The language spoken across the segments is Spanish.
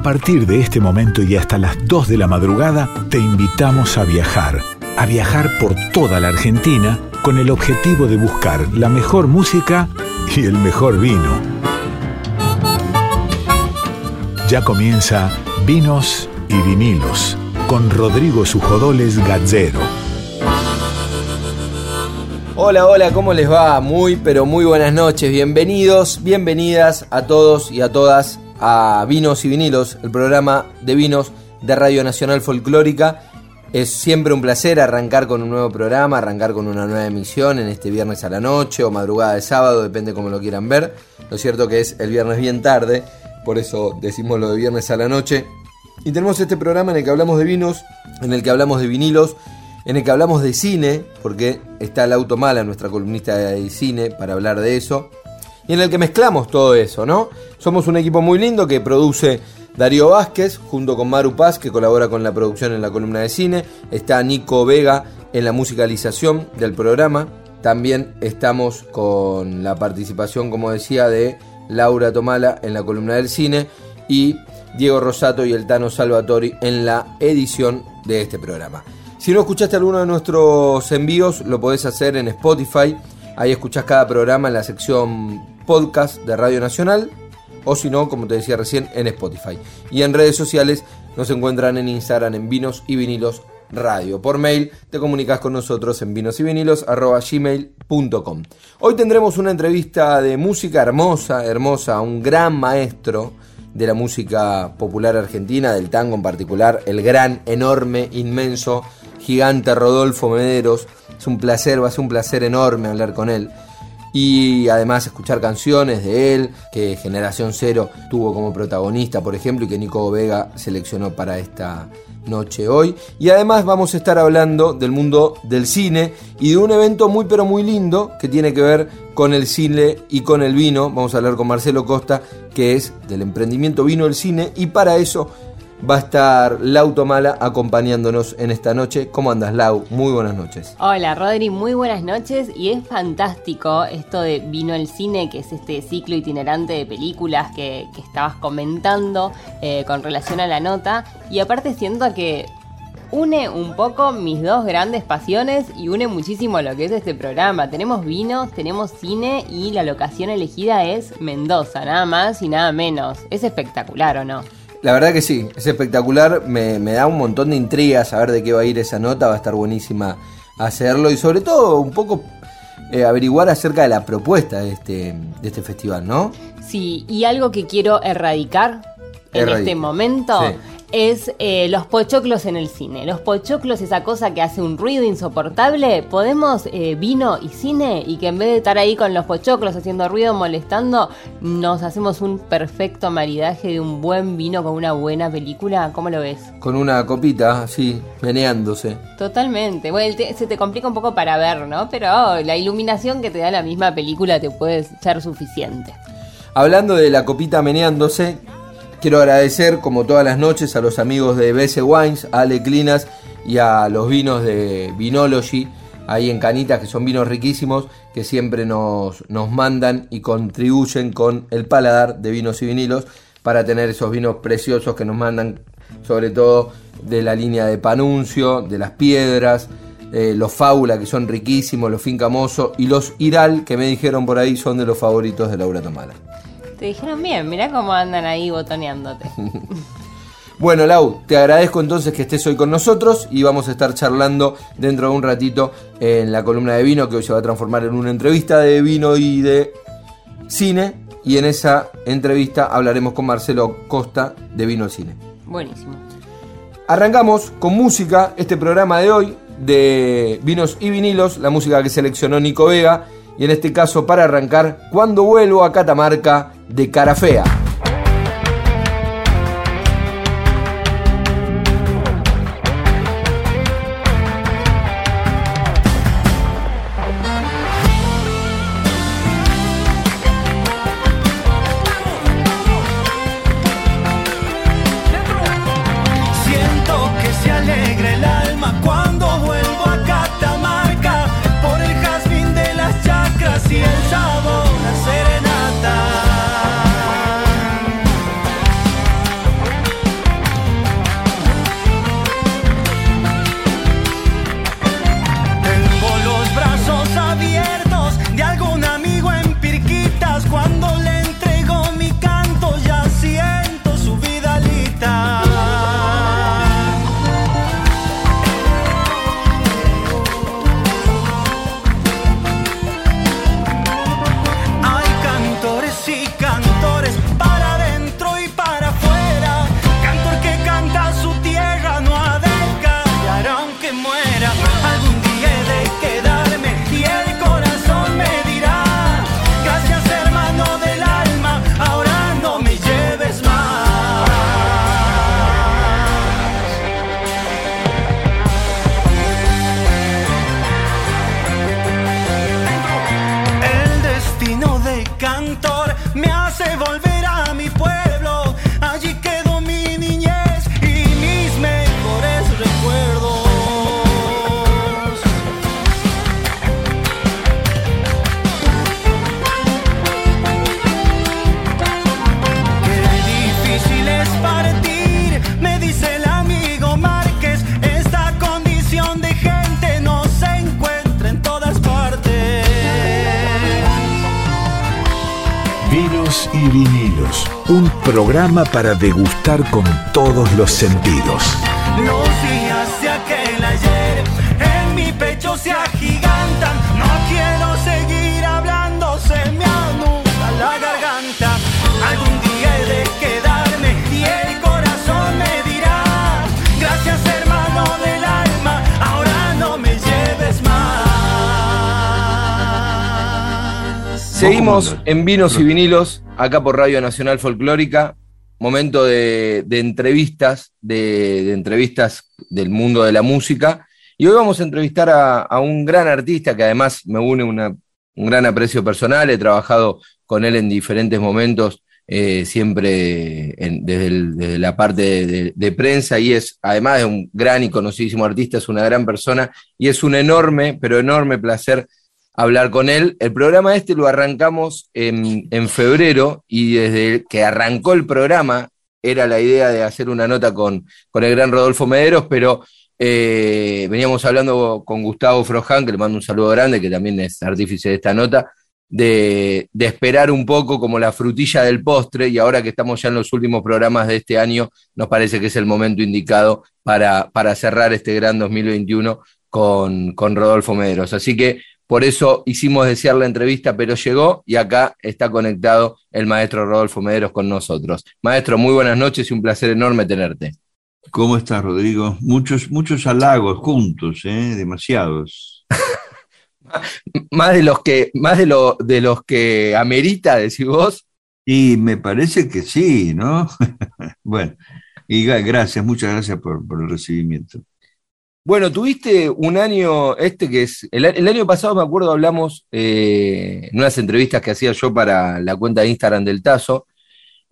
A partir de este momento y hasta las 2 de la madrugada, te invitamos a viajar. A viajar por toda la Argentina con el objetivo de buscar la mejor música y el mejor vino. Ya comienza Vinos y Vinilos con Rodrigo Sujodoles Gazzero. Hola, hola, ¿cómo les va? Muy, pero muy buenas noches. Bienvenidos, bienvenidas a todos y a todas a Vinos y Vinilos, el programa de vinos de Radio Nacional Folclórica. Es siempre un placer arrancar con un nuevo programa, arrancar con una nueva emisión en este viernes a la noche o madrugada de sábado, depende cómo lo quieran ver. Lo cierto que es el viernes bien tarde, por eso decimos lo de viernes a la noche. Y tenemos este programa en el que hablamos de vinos, en el que hablamos de vinilos, en el que hablamos de cine, porque está el Mala, nuestra columnista de cine, para hablar de eso, y en el que mezclamos todo eso, ¿no? Somos un equipo muy lindo que produce Darío Vázquez, junto con Maru Paz, que colabora con la producción en la columna de cine, está Nico Vega en la musicalización del programa, también estamos con la participación, como decía, de Laura Tomala en la columna del cine y Diego Rosato y el Tano Salvatori en la edición de este programa. Si no escuchaste alguno de nuestros envíos, lo podés hacer en Spotify. Ahí escuchás cada programa en la sección podcast de Radio Nacional. O si no, como te decía recién, en Spotify. Y en redes sociales nos encuentran en Instagram en Vinos y Vinilos Radio. Por mail te comunicas con nosotros en gmail.com Hoy tendremos una entrevista de música hermosa, hermosa, un gran maestro de la música popular argentina, del tango en particular, el gran, enorme, inmenso gigante Rodolfo Mederos. Es un placer, va a ser un placer enorme hablar con él. Y además escuchar canciones de él, que Generación Cero tuvo como protagonista, por ejemplo, y que Nico Vega seleccionó para esta noche hoy. Y además vamos a estar hablando del mundo del cine y de un evento muy pero muy lindo que tiene que ver con el cine y con el vino. Vamos a hablar con Marcelo Costa, que es del emprendimiento Vino del Cine, y para eso va a estar Lau Tomala acompañándonos en esta noche. ¿Cómo andas, Lau? Muy buenas noches. Hola, Rodri, muy buenas noches. Y es fantástico esto de Vino el Cine, que es este ciclo itinerante de películas que, estabas comentando eh, con relación a la nota. Y aparte siento que une un poco mis dos grandes pasiones y une muchísimo lo que es este programa. Tenemos vinos, tenemos cine y la locación elegida es Mendoza, nada más y nada menos. Es espectacular, ¿o no? La verdad que sí, es espectacular, me, da un montón de intrigas saber de qué va a ir esa nota, va a estar buenísima hacerlo y sobre todo un poco eh, averiguar acerca de la propuesta de este, de este festival, ¿no? Sí, y algo que quiero erradicar en este momento es eh, los pochoclos en el cine. Los pochoclos, esa cosa que hace un ruido insoportable, podemos eh, vino y cine y que en vez de estar ahí con los pochoclos haciendo ruido, molestando, nos hacemos un perfecto maridaje de un buen vino con una buena película. ¿Cómo lo ves? Con una copita, sí, meneándose. Totalmente. Bueno, se te complica un poco para ver, ¿no? Pero la iluminación que te da la misma película te puede ser suficiente. Hablando de la copita meneándose, Quiero agradecer, como todas las noches, a los amigos de BS Wines, a Ale Clinas y a los vinos de Vinology, ahí en Canitas, que son vinos riquísimos, que siempre nos, nos mandan y contribuyen con el paladar de vinos y vinilos para tener esos vinos preciosos que nos mandan, sobre todo de la línea de Panuncio, de las piedras, eh, los Fábula, que son riquísimos, los Fincamoso, y los Iral, que me dijeron por ahí son de los favoritos de Laura Tomala. Te dijeron bien, mirá cómo andan ahí botoneándote. Bueno, Lau, te agradezco entonces que estés hoy con nosotros y vamos a estar charlando dentro de un ratito en la columna de vino que hoy se va a transformar en una entrevista de vino y de cine. Y en esa entrevista hablaremos con Marcelo Costa de Vino y Cine. Buenísimo. Arrancamos con música este programa de hoy de vinos y vinilos, la música que seleccionó Nico Vega y en este caso para arrancar, cuando vuelvo a Catamarca de cara fea. Un programa para degustar con todos los sentidos. Los días de aquel ayer en mi pecho se agigantan. No quiero seguir hablando, se me anuda la garganta. Algún día he de quedarme y el corazón me dirá: Gracias, hermano del alma, ahora no me lleves más. Seguimos en Vinos y Vinilos, acá por Radio Nacional Folclórica. Momento de, entrevistas, de, entrevistas del mundo de la música. Y hoy vamos a entrevistar a, un gran artista que además me une un gran aprecio personal. He trabajado con él en diferentes momentos, eh, siempre desde, la parte de, de- prensa. Y es, además de un gran y conocidísimo artista, es una gran persona. Y es un enorme, pero enorme placer hablar con él. El programa este lo arrancamos en, en febrero y desde que arrancó el programa era la idea de hacer una nota con, con el gran Rodolfo Mederos, pero eh, veníamos hablando con Gustavo Froján, que le mando un saludo grande, que también es artífice de esta nota, de, de esperar un poco como la frutilla del postre y ahora que estamos ya en los últimos programas de este año, nos parece que es el momento indicado para, para cerrar este gran 2021 con, con Rodolfo Mederos. Así que por eso hicimos desear la entrevista, pero llegó y acá está conectado el maestro Rodolfo Mederos con nosotros. Maestro, muy buenas noches y un placer enorme tenerte. ¿Cómo estás, Rodrigo? Muchos, muchos halagos juntos, ¿eh? demasiados. Más de los que, más de, lo, de los que amerita, decís vos. Y me parece que sí, ¿no? bueno, y gracias, muchas gracias por, por el recibimiento. Bueno, tuviste un año, este que es, el, el año pasado me acuerdo hablamos eh, en unas entrevistas que hacía yo para la cuenta de Instagram del Tazo,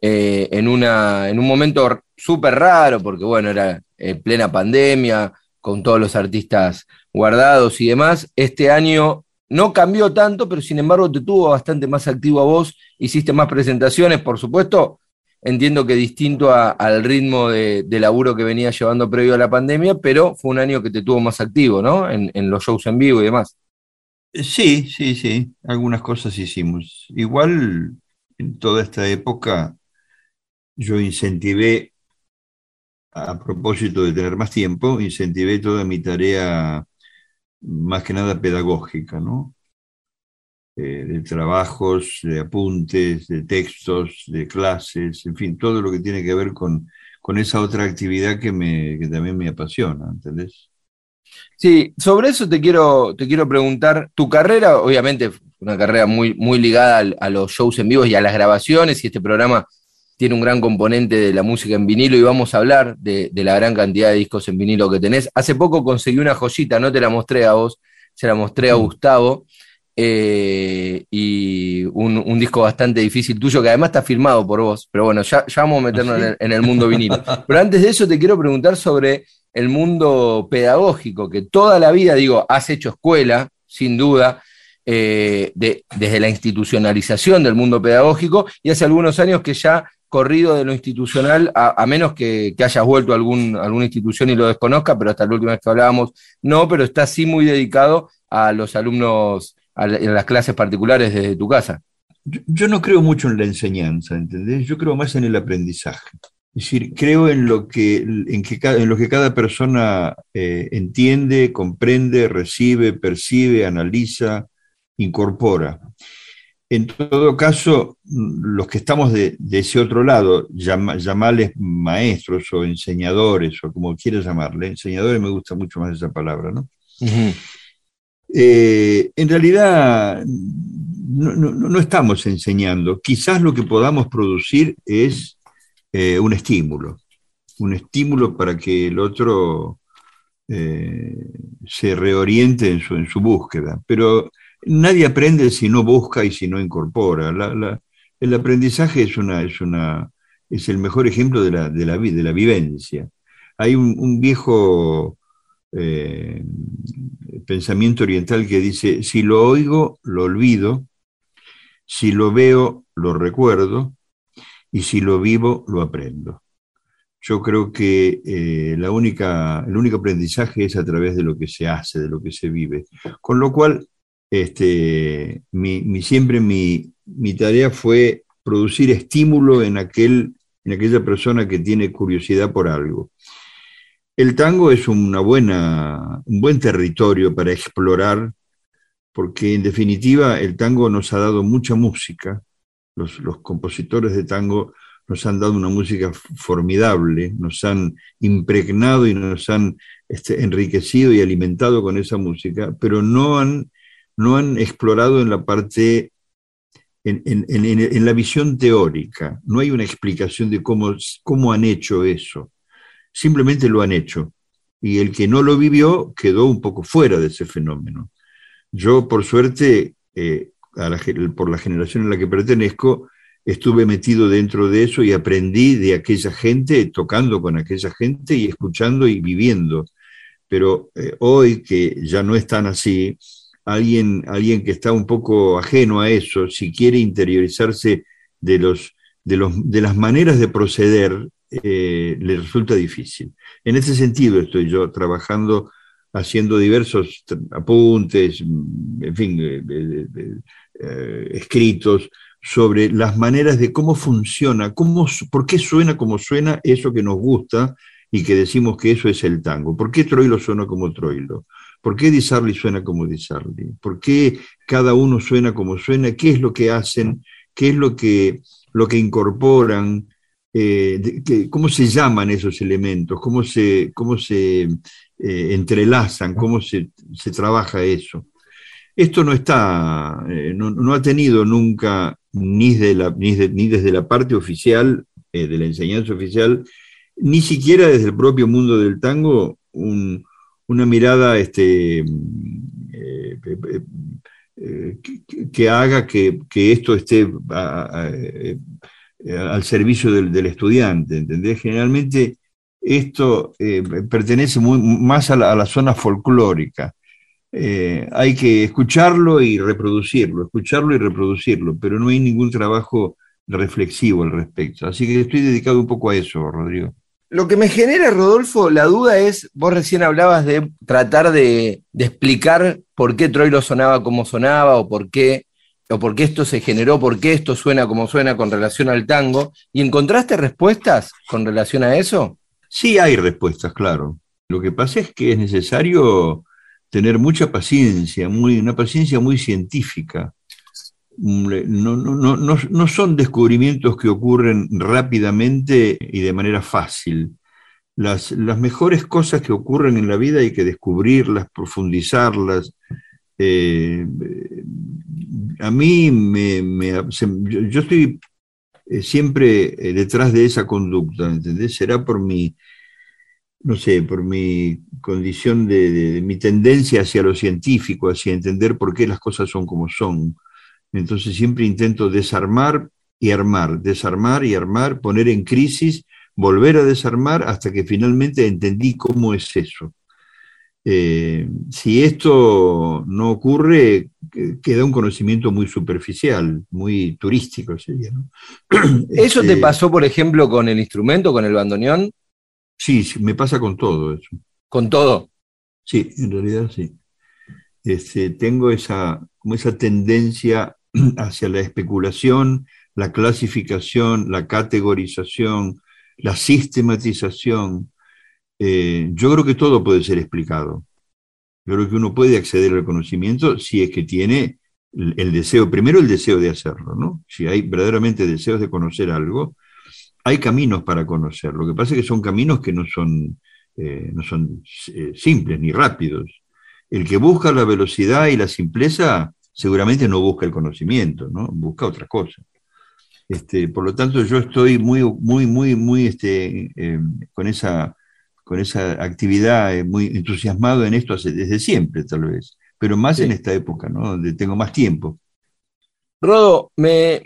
eh, en, una, en un momento súper raro, porque bueno, era en plena pandemia, con todos los artistas guardados y demás. Este año no cambió tanto, pero sin embargo te tuvo bastante más activo a vos, hiciste más presentaciones, por supuesto, entiendo que distinto al ritmo de, de laburo que venía llevando previo a la pandemia, pero fue un año que te tuvo más activo, ¿no? En, en los shows en vivo y demás. Eh, Sí, sí, sí, algunas cosas hicimos. Igual, en toda esta época, yo incentivé, a propósito de tener más tiempo, incentivé toda mi tarea, más que nada pedagógica, ¿no? Eh, de trabajos, de apuntes, de textos, de clases, en fin, todo lo que tiene que ver con, con esa otra actividad que, me, que también me apasiona, ¿entendés? Sí, sobre eso te quiero, te quiero preguntar. Tu carrera, obviamente, una carrera muy, muy ligada a los shows en vivo y a las grabaciones, y este programa tiene un gran componente de la música en vinilo, y vamos a hablar de, de la gran cantidad de discos en vinilo que tenés. Hace poco conseguí una joyita, no te la mostré a vos, se la mostré a Gustavo, eh, y un, un disco bastante difícil tuyo, que además está firmado por vos, pero bueno, ya, ya vamos a meternos ¿Ah, en, el, en el mundo vinilo. Pero antes de eso te quiero preguntar sobre el mundo pedagógico, que toda la vida, digo, has hecho escuela, sin duda, eh, de- desde la institucionalización del mundo pedagógico, y hace algunos años que ya corrido de lo institucional, a, a menos que, que hayas vuelto a algún, a alguna institución y lo desconozca, pero hasta la última vez que hablábamos, no, pero está sí muy dedicado a los alumnos, a, la- a las clases particulares desde tu casa. Yo, yo no creo mucho en la enseñanza, ¿entendés? Yo creo más en el aprendizaje. Es decir, creo en lo que, en que, en lo que cada persona eh, entiende, comprende, recibe, percibe, analiza, incorpora. En todo caso, los que estamos de, de ese otro lado, llama- llamarles maestros o enseñadores o como quieras llamarle, enseñadores me gusta mucho más esa palabra, ¿no? Eh, en realidad no, estamos enseñando. Quizás lo que podamos producir es eh, un estímulo, un estímulo para que el otro eh, se reoriente en su, en su búsqueda. Pero nadie aprende si no busca y si no incorpora. El aprendizaje es, una, es, una, es el mejor ejemplo de la, de la, de la vivencia. Hay un viejo eh, pensamiento oriental que dice, si lo oigo, lo olvido, si lo veo, lo recuerdo, y si lo vivo, lo aprendo. Yo creo que eh, la única, el único aprendizaje es a través de lo que se hace, de lo que se vive. Con lo cual, este, mi, mi- siempre mi, mi tarea fue producir estímulo en, aquel, en aquella persona que tiene curiosidad por algo. El tango es una buena, un buen territorio para explorar, porque en definitiva el tango nos ha dado mucha música, los, los compositores de tango nos han dado una música formidable, nos han impregnado y nos han este, enriquecido y alimentado con esa música, pero no han, no han explorado en la parte, en, en, en, la visión teórica. No hay una explicación de cómo, cómo han hecho eso. Simplemente lo han hecho. Y el que no lo vivió quedó un poco fuera de ese fenómeno. Yo, por suerte, eh, por la generación en la que pertenezco, estuve metido dentro de eso y aprendí de aquella gente, tocando con aquella gente y escuchando y viviendo. Pero eh, hoy que ya no es tan así, alguien, alguien que está un poco ajeno a eso, si quiere interiorizarse de, los, de, los, de las maneras de proceder, eh, le resulta difícil. En ese sentido estoy yo trabajando, haciendo diversos apuntes, en fin, eh, escritos sobre las maneras de cómo funciona, cómo, por qué suena como suena eso que nos gusta y que decimos que eso es el tango. ¿Por qué Troilo suena como Troilo? ¿Por qué Di suena como Di ¿Por qué cada uno suena como suena? ¿Qué es lo que hacen? ¿Qué es lo que, lo que incorporan? Eh, ¿Cómo se llaman esos elementos? ¿Cómo se, cómo se eh, entrelazan? ¿Cómo se, se, trabaja eso? Esto no está, eh, no, no, ha tenido nunca ni, de la, ni, desde la parte oficial, de la enseñanza oficial, ni siquiera desde el propio mundo del tango, una mirada este, que, haga que, esto esté al servicio del, estudiante, ¿entendés? Generalmente esto pertenece más a la zona folclórica. Eh, hay que escucharlo y reproducirlo, escucharlo y reproducirlo, pero no hay ningún trabajo reflexivo al respecto. Así que estoy dedicado un poco a eso, Rodrigo. Lo que me genera, Rodolfo, la duda es, vos recién hablabas de tratar de, explicar por qué Troilo sonaba como sonaba o por qué o por qué esto se generó, por qué esto suena como suena con relación al tango. ¿Y encontraste respuestas con relación a eso? Sí, hay respuestas, claro. Lo que pasa es que es necesario tener mucha paciencia, muy, una paciencia muy científica. Mm, no, no, no, no, son descubrimientos que ocurren rápidamente y de manera fácil. Las, las, mejores cosas que ocurren en la vida hay que descubrirlas, profundizarlas. Eh, a mí me, yo, estoy eh, siempre eh, detrás de esa conducta, ¿entendés? Será por mi, no sé, por mi condición de, mi tendencia hacia lo científico, hacia entender por qué las cosas son como son. Entonces siempre intento desarmar y armar, desarmar y armar, poner en crisis, volver a desarmar hasta que finalmente entendí cómo es eso. Eh, si esto no ocurre, queda un conocimiento muy superficial, muy turístico sería. ¿Eso te este pasó, por ejemplo, con el instrumento, con el bandoneón? Sí, me pasa con todo eso. ¿Con todo? Sí, en realidad sí. Este, tengo esa, como esa tendencia hacia la especulación, la clasificación, la categorización, la sistematización. Eh, yo creo que todo puede ser explicado. Yo creo que uno puede acceder al conocimiento si es que tiene el, deseo, primero el deseo de hacerlo, ¿no? Si hay verdaderamente deseos de conocer algo, hay caminos para conocer. Lo que pasa es que son caminos que no son, eh, no son eh, simples ni rápidos. El que busca la velocidad y la simpleza seguramente no busca el conocimiento, ¿no? Busca otra cosa. Este, por lo tanto, yo estoy muy, muy, muy, muy este, con, esa, con esa actividad, eh, muy entusiasmado en esto desde siempre, tal vez, pero más en esta época, ¿no? Donde tengo más tiempo. Rodo, me,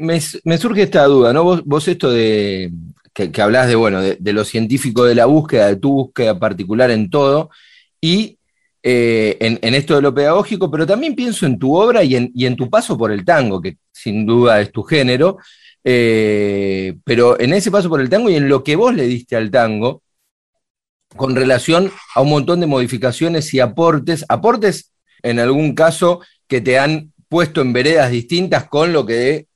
surge esta duda, ¿no? Vos, esto de que, que hablás de, bueno, de, lo científico de la búsqueda, de tu búsqueda particular en todo, y eh, en, esto de lo pedagógico, pero también pienso en tu obra y en, tu paso por el tango, que sin duda es tu género, eh, pero en ese paso por el tango y en lo que vos le diste al tango, con relación a un montón de modificaciones y aportes, aportes en algún caso que te han puesto en veredas distintas con lo que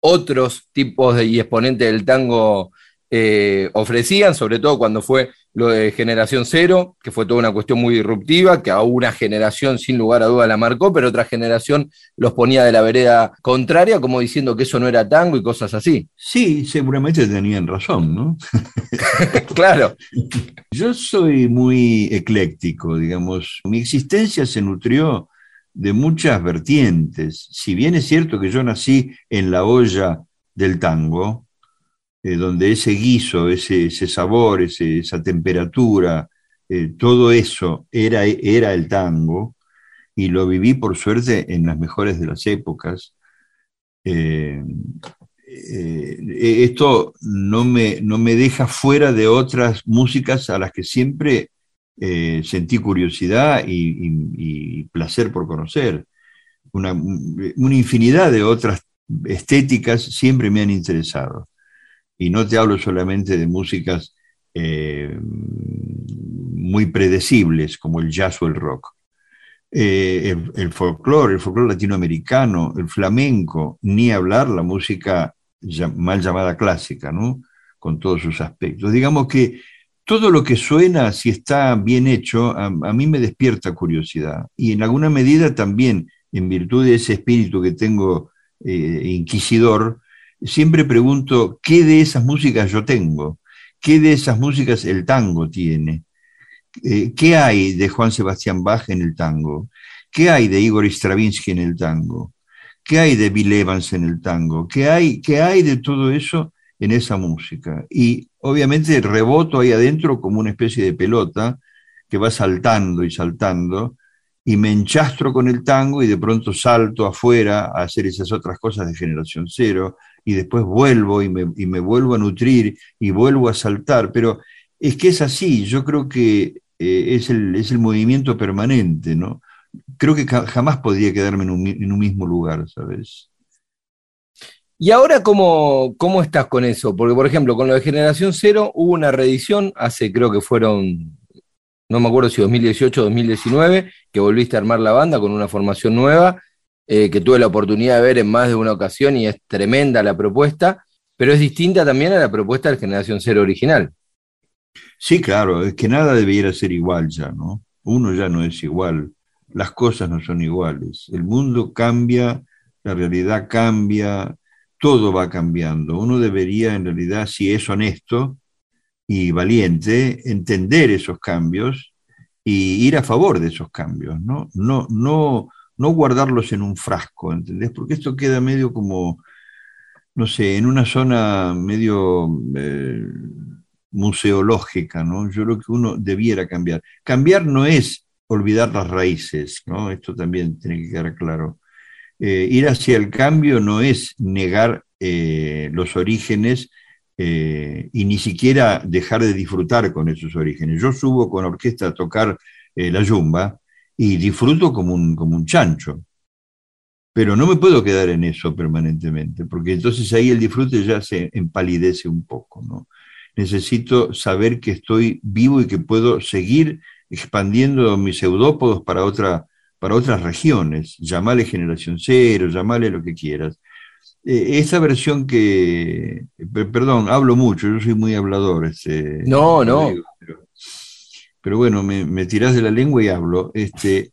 otros tipos de, y exponentes del tango eh, ofrecían, sobre todo cuando fue lo de Generación Cero, que fue toda una cuestión muy disruptiva, que a una generación sin lugar a duda la marcó, pero otra generación los ponía de la vereda contraria, como diciendo que eso no era tango y cosas así. Sí, seguramente tenían razón, ¿no? claro. Yo soy muy ecléctico, digamos. Mi existencia se nutrió de muchas vertientes. Si bien es cierto que yo nací en la olla del tango, eh, donde ese guiso, ese, sabor, esa temperatura, eh, todo eso era, era el tango, y lo viví por suerte en las mejores de las épocas. Eh, esto no me, no me deja fuera de otras músicas a las que siempre sentí curiosidad y, placer por conocer. Una, infinidad de otras estéticas siempre me han interesado y no te hablo solamente de músicas eh, muy predecibles como el jazz o el rock. Eh, el, folclore, el folclore latinoamericano, el flamenco, ni hablar la música mal llamada clásica, ¿no? Con todos sus aspectos. Digamos que todo lo que suena, si está bien hecho, a, mí me despierta curiosidad. Y en alguna medida también, en virtud de ese espíritu que tengo eh, inquisidor, siempre pregunto, ¿qué de esas músicas yo tengo? ¿Qué de esas músicas el tango tiene? Eh, ¿Qué hay de Juan Sebastián Bach en el tango? ¿Qué hay de Igor Stravinsky en el tango? ¿Qué hay de Bill Evans en el tango? ¿Qué hay, qué hay de todo eso en esa música? Y obviamente reboto ahí adentro como una especie de pelota que va saltando y saltando y me enchastro con el tango y de pronto salto afuera a hacer esas otras cosas de generación cero, y después vuelvo y me, vuelvo a nutrir y vuelvo a saltar, pero es que es así, yo creo que eh, es, el, es, el, movimiento permanente, ¿no? Creo que jamás podría quedarme en un, mismo lugar, ¿sabes? ¿Y ahora cómo, cómo estás con eso? Porque, por ejemplo, con lo de Generación Cero hubo una reedición hace, creo que fueron, no me acuerdo si 2018 o 2019, que volviste a armar la banda con una formación nueva eh, que tuve la oportunidad de ver en más de una ocasión y es tremenda la propuesta, pero es distinta también a la propuesta de Generación Cero original. Sí, claro, es que nada debiera ser igual ya, ¿no? Uno ya no es igual, las cosas no son iguales, el mundo cambia, la realidad cambia, todo va cambiando. Uno debería, en realidad, si es honesto y valiente, entender esos cambios y ir a favor de esos cambios, ¿no? No, no no guardarlos en un frasco, ¿entendés? Porque esto queda medio como, no sé, en una zona medio eh, museológica, ¿no? Yo creo que uno debiera cambiar. Cambiar no es olvidar las raíces, ¿no? Esto también tiene que quedar claro. Eh, ir hacia el cambio no es negar eh, los orígenes y ni siquiera dejar de disfrutar con esos orígenes. Yo subo con orquesta a tocar la yumba y disfruto como un, como un chancho. Pero no me puedo quedar en eso permanentemente, porque entonces ahí el disfrute ya se empalidece un poco. ¿no? Necesito saber que estoy vivo y que puedo seguir expandiendo mis pseudópodos para, otra, para otras regiones. Llamale generación cero, llamale lo que quieras. Eh, esa versión que, perdón, hablo mucho, yo soy muy hablador. Este, no, no pero bueno, me, me tirás de la lengua y hablo. Este,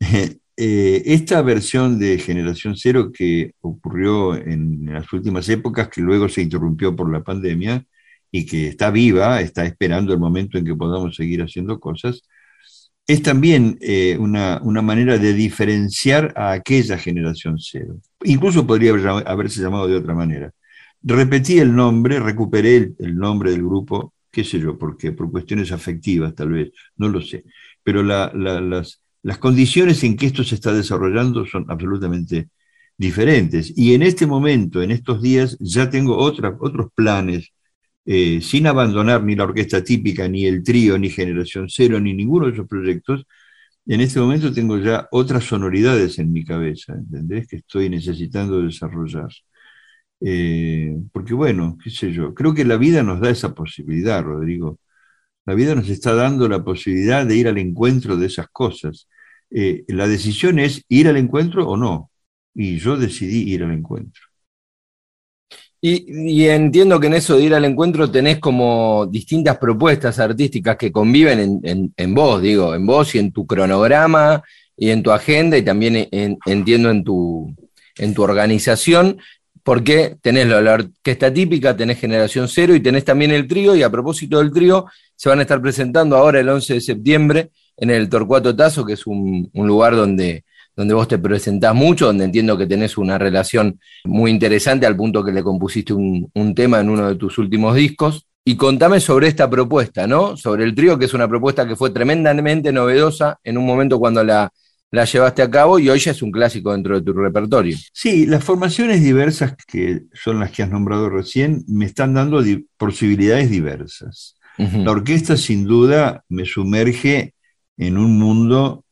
eh, esta versión de Generación Cero que ocurrió en las últimas épocas, que luego se interrumpió por la pandemia y que está viva, está esperando el momento en que podamos seguir haciendo cosas, es también eh, una, manera de diferenciar a aquella generación cero. Incluso podría haberse llamado de otra manera. Repetí el nombre, recuperé el nombre del grupo qué sé yo, porque por cuestiones afectivas tal vez, no lo sé. Pero las, condiciones en que esto se está desarrollando son absolutamente diferentes. Y en este momento, en estos días, ya tengo otros planes, eh, sin abandonar ni la orquesta típica, ni el trío, ni Generación Cero, ni ninguno de esos proyectos. En este momento tengo ya otras sonoridades en mi cabeza, ¿entendés? Que estoy necesitando desarrollar. Eh, porque bueno, qué sé yo, creo que la vida nos da esa posibilidad, Rodrigo. La vida nos está dando la posibilidad de ir al encuentro de esas cosas. Eh, la decisión es ir al encuentro o no. Y yo decidí ir al encuentro. Y, entiendo que en eso de ir al encuentro tenés como distintas propuestas artísticas que conviven en, vos, digo, en vos y en tu cronograma y en tu agenda y también entiendo en tu, en tu organización, porque tenés la orquesta típica, tenés Generación Cero y tenés también el trío, y a propósito del trío, se van a estar presentando ahora el 11 de septiembre en el Torcuato Tazo, que es un lugar donde donde vos te presentás mucho, donde entiendo que tenés una relación muy interesante al punto que le compusiste un, tema en uno de tus últimos discos. Y contame sobre esta propuesta, ¿no? Sobre el trío, que es una propuesta que fue tremendamente novedosa en un momento cuando la, la llevaste a cabo y hoy ya es un clásico dentro de tu repertorio. Sí, las formaciones diversas que son las que has nombrado recién me están dando posibilidades diversas. La orquesta sin duda me sumerge en un mundo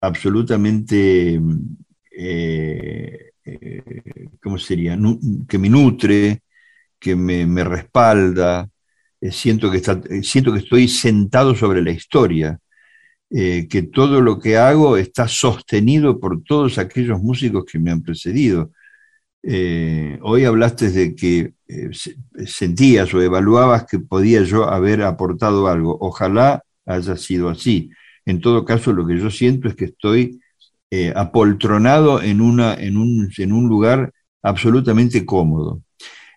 absolutamente, eh, eh, ¿cómo sería? que me nutre, que me, respalda, eh, siento, que está, siento que estoy sentado sobre la historia, que todo lo que hago está sostenido por todos aquellos músicos que me han precedido. hoy hablaste de que sentías o evaluabas que podía yo haber aportado algo. Ojalá haya sido así. En todo caso, lo que yo siento es que estoy eh, apoltronado en, una, en, un, en un lugar absolutamente cómodo.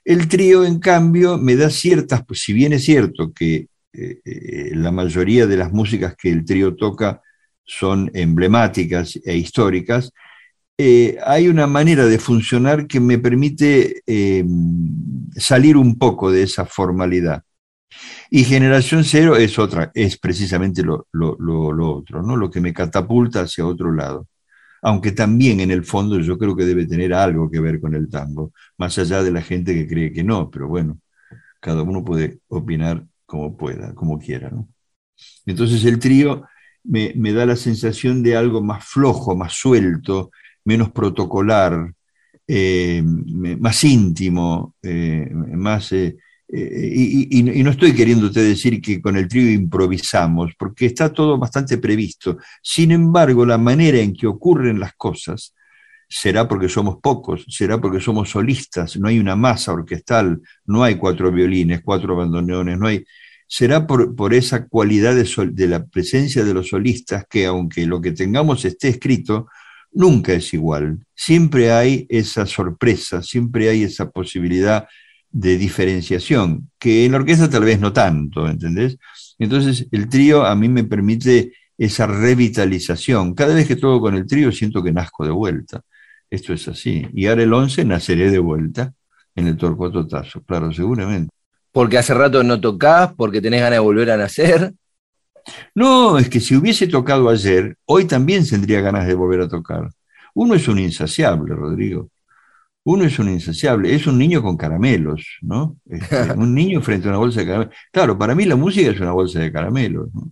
El trío, en cambio, me da ciertas, pues, si bien es cierto que eh, eh, la mayoría de las músicas que el trío toca son emblemáticas e históricas, hay una manera de funcionar que me permite salir un poco de esa formalidad. Y generación cero es otra, es precisamente lo, otro, ¿no? Lo que me catapulta hacia otro lado. Aunque también en el fondo yo creo que debe tener algo que ver con el tango, más allá de la gente que cree que no, pero bueno, cada uno puede opinar como pueda, como quiera, ¿no? Entonces el trío me, da la sensación de algo más flojo, más suelto, menos protocolar, eh, más íntimo, eh, más eh, eh, y, no estoy queriéndote decir que con el trío improvisamos, porque está todo bastante previsto. Sin embargo, la manera en que ocurren las cosas será porque somos pocos, será porque somos solistas, no hay una masa orquestal, no hay cuatro violines, cuatro bandoneones, no hay... Será por, esa cualidad de, de la presencia de los solistas que aunque lo que tengamos esté escrito, nunca es igual. Siempre hay esa sorpresa, siempre hay esa posibilidad de diferenciación, que en la orquesta tal vez no tanto, ¿entendés? Entonces el trío a mí me permite esa revitalización. Cada vez que toco con el trío siento que nazco de vuelta. Esto es así. Y ahora el 11 naceré de vuelta en el Torcuato Tazo, claro, seguramente. Porque hace rato no tocás, porque tenés ganas de volver a nacer. No, es que si hubiese tocado ayer, hoy también tendría ganas de volver a tocar. Uno es un insaciable, Rodrigo uno es un insaciable, es un niño con caramelos, ¿no? Este, un niño frente a una bolsa de caramelos. Claro, para mí la música es una bolsa de caramelos, ¿no?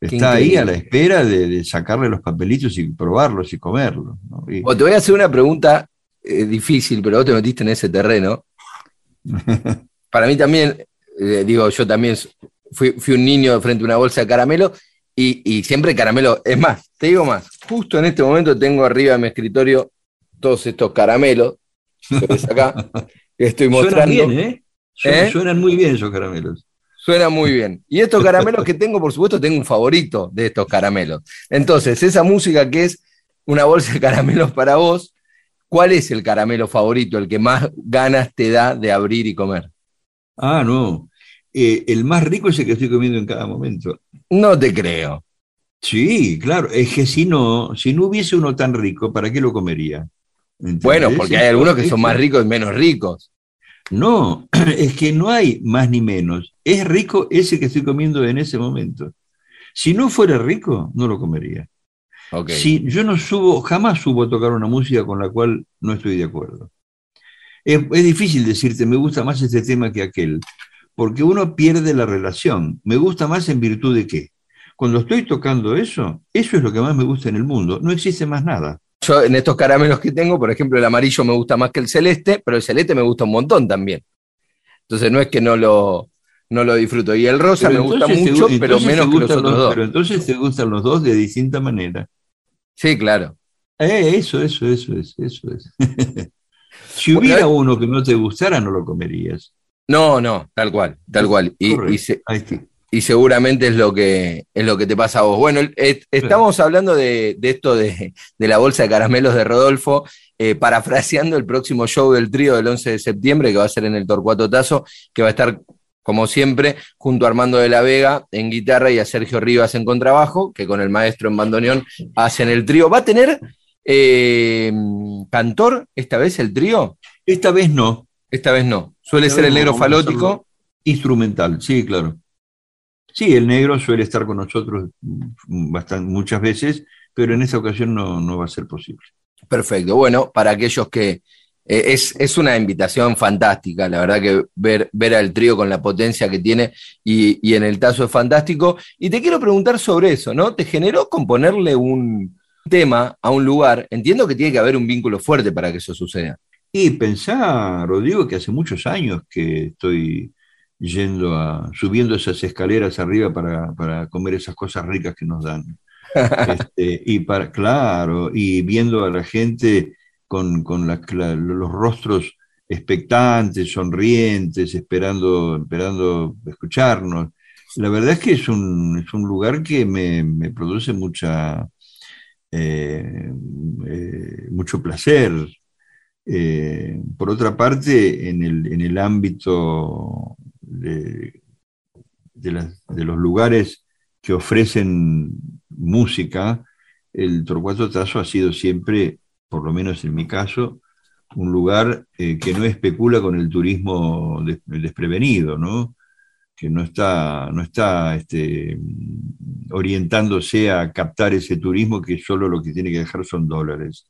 Está ahí a la espera de, sacarle los papelitos y probarlos y comerlos. te voy a hacer una pregunta eh, difícil, pero vos te metiste en ese terreno. para mí también, eh, digo, yo también fui, un niño frente a una bolsa de caramelo y, y siempre caramelo. Es más, te digo más, justo en este momento tengo arriba de mi escritorio todos estos caramelos acá, estoy mostrando. Suenan bien, ¿eh? ¿eh? Suenan, muy bien esos caramelos. Suena muy bien. Y estos caramelos que tengo, por supuesto, tengo un favorito de estos caramelos. Entonces, esa música que es una bolsa de caramelos para vos, ¿cuál es el caramelo favorito, el que más ganas te da de abrir y comer? Ah, no. Eh, el más rico es el que estoy comiendo en cada momento. No te creo. Sí, claro. Es que si no, si no hubiese uno tan rico, ¿para qué lo comería? Bueno, porque hay algunos que son más ricos y menos ricos. No, es que no hay más ni menos. Es rico ese que estoy comiendo en ese momento. Si no fuera rico, no lo comería. Si yo no subo, jamás subo a tocar una música con la cual no estoy de acuerdo. Es, es, difícil decirte, me gusta más este tema que aquel, porque uno pierde la relación. Me gusta más en virtud de qué. Cuando estoy tocando eso, eso es lo que más me gusta en el mundo. No existe más nada. Yo en estos caramelos que tengo, por ejemplo, el amarillo me gusta más que el celeste, pero el celeste me gusta un montón también. Entonces no es que no lo, no lo disfruto. Y el rosa me gusta mucho, pero menos que los otros dos. Pero entonces te gustan los dos de distinta manera. Sí, claro. Eh, eso, eso, eso es, eso es. Si hubiera uno que no te gustara, no lo comerías. No, no, tal cual, tal cual. Y, y, seguramente es lo que es lo que te pasa a vos. Bueno, estamos hablando de, esto de, la bolsa de caramelos de Rodolfo, eh, parafraseando el próximo show del trío del 11 de septiembre, que va a ser en el Torcuato Tazo, que va a estar, como siempre, junto a Armando de la Vega en guitarra y a Sergio Rivas en contrabajo, que con el maestro en bandoneón hacen el trío. ¿Va a tener eh, cantor esta vez el trío? Esta vez no. Esta vez no. Suele ser el negro falótico. Instrumental, sí, claro. Sí, el negro suele estar con nosotros bastante, muchas veces, pero en esta ocasión no, va a ser posible. Perfecto. Bueno, para aquellos que. Eh, es, una invitación fantástica, la verdad que ver, ver al trío con la potencia que tiene y, y, en el tazo es fantástico. Y te quiero preguntar sobre eso, ¿no? ¿Te generó componerle un tema a un lugar? Entiendo que tiene que haber un vínculo fuerte para que eso suceda. Y pensá, Rodrigo, que hace muchos años que estoy yendo a, subiendo esas escaleras arriba para, comer esas cosas ricas que nos dan. Este, y para, claro, y viendo a la gente con, los rostros expectantes, sonrientes, esperando, esperando escucharnos. La verdad es que es un, es un lugar que me, produce mucha, eh, eh, mucho placer. Eh, por otra parte, en el, en el ámbito de, los lugares que ofrecen música, el Torcuato Tazo ha sido siempre, por lo menos en mi caso, un lugar eh, que no especula con el turismo desprevenido, ¿no? que no está, no está este, orientándose a captar ese turismo que solo lo que tiene que dejar son dólares.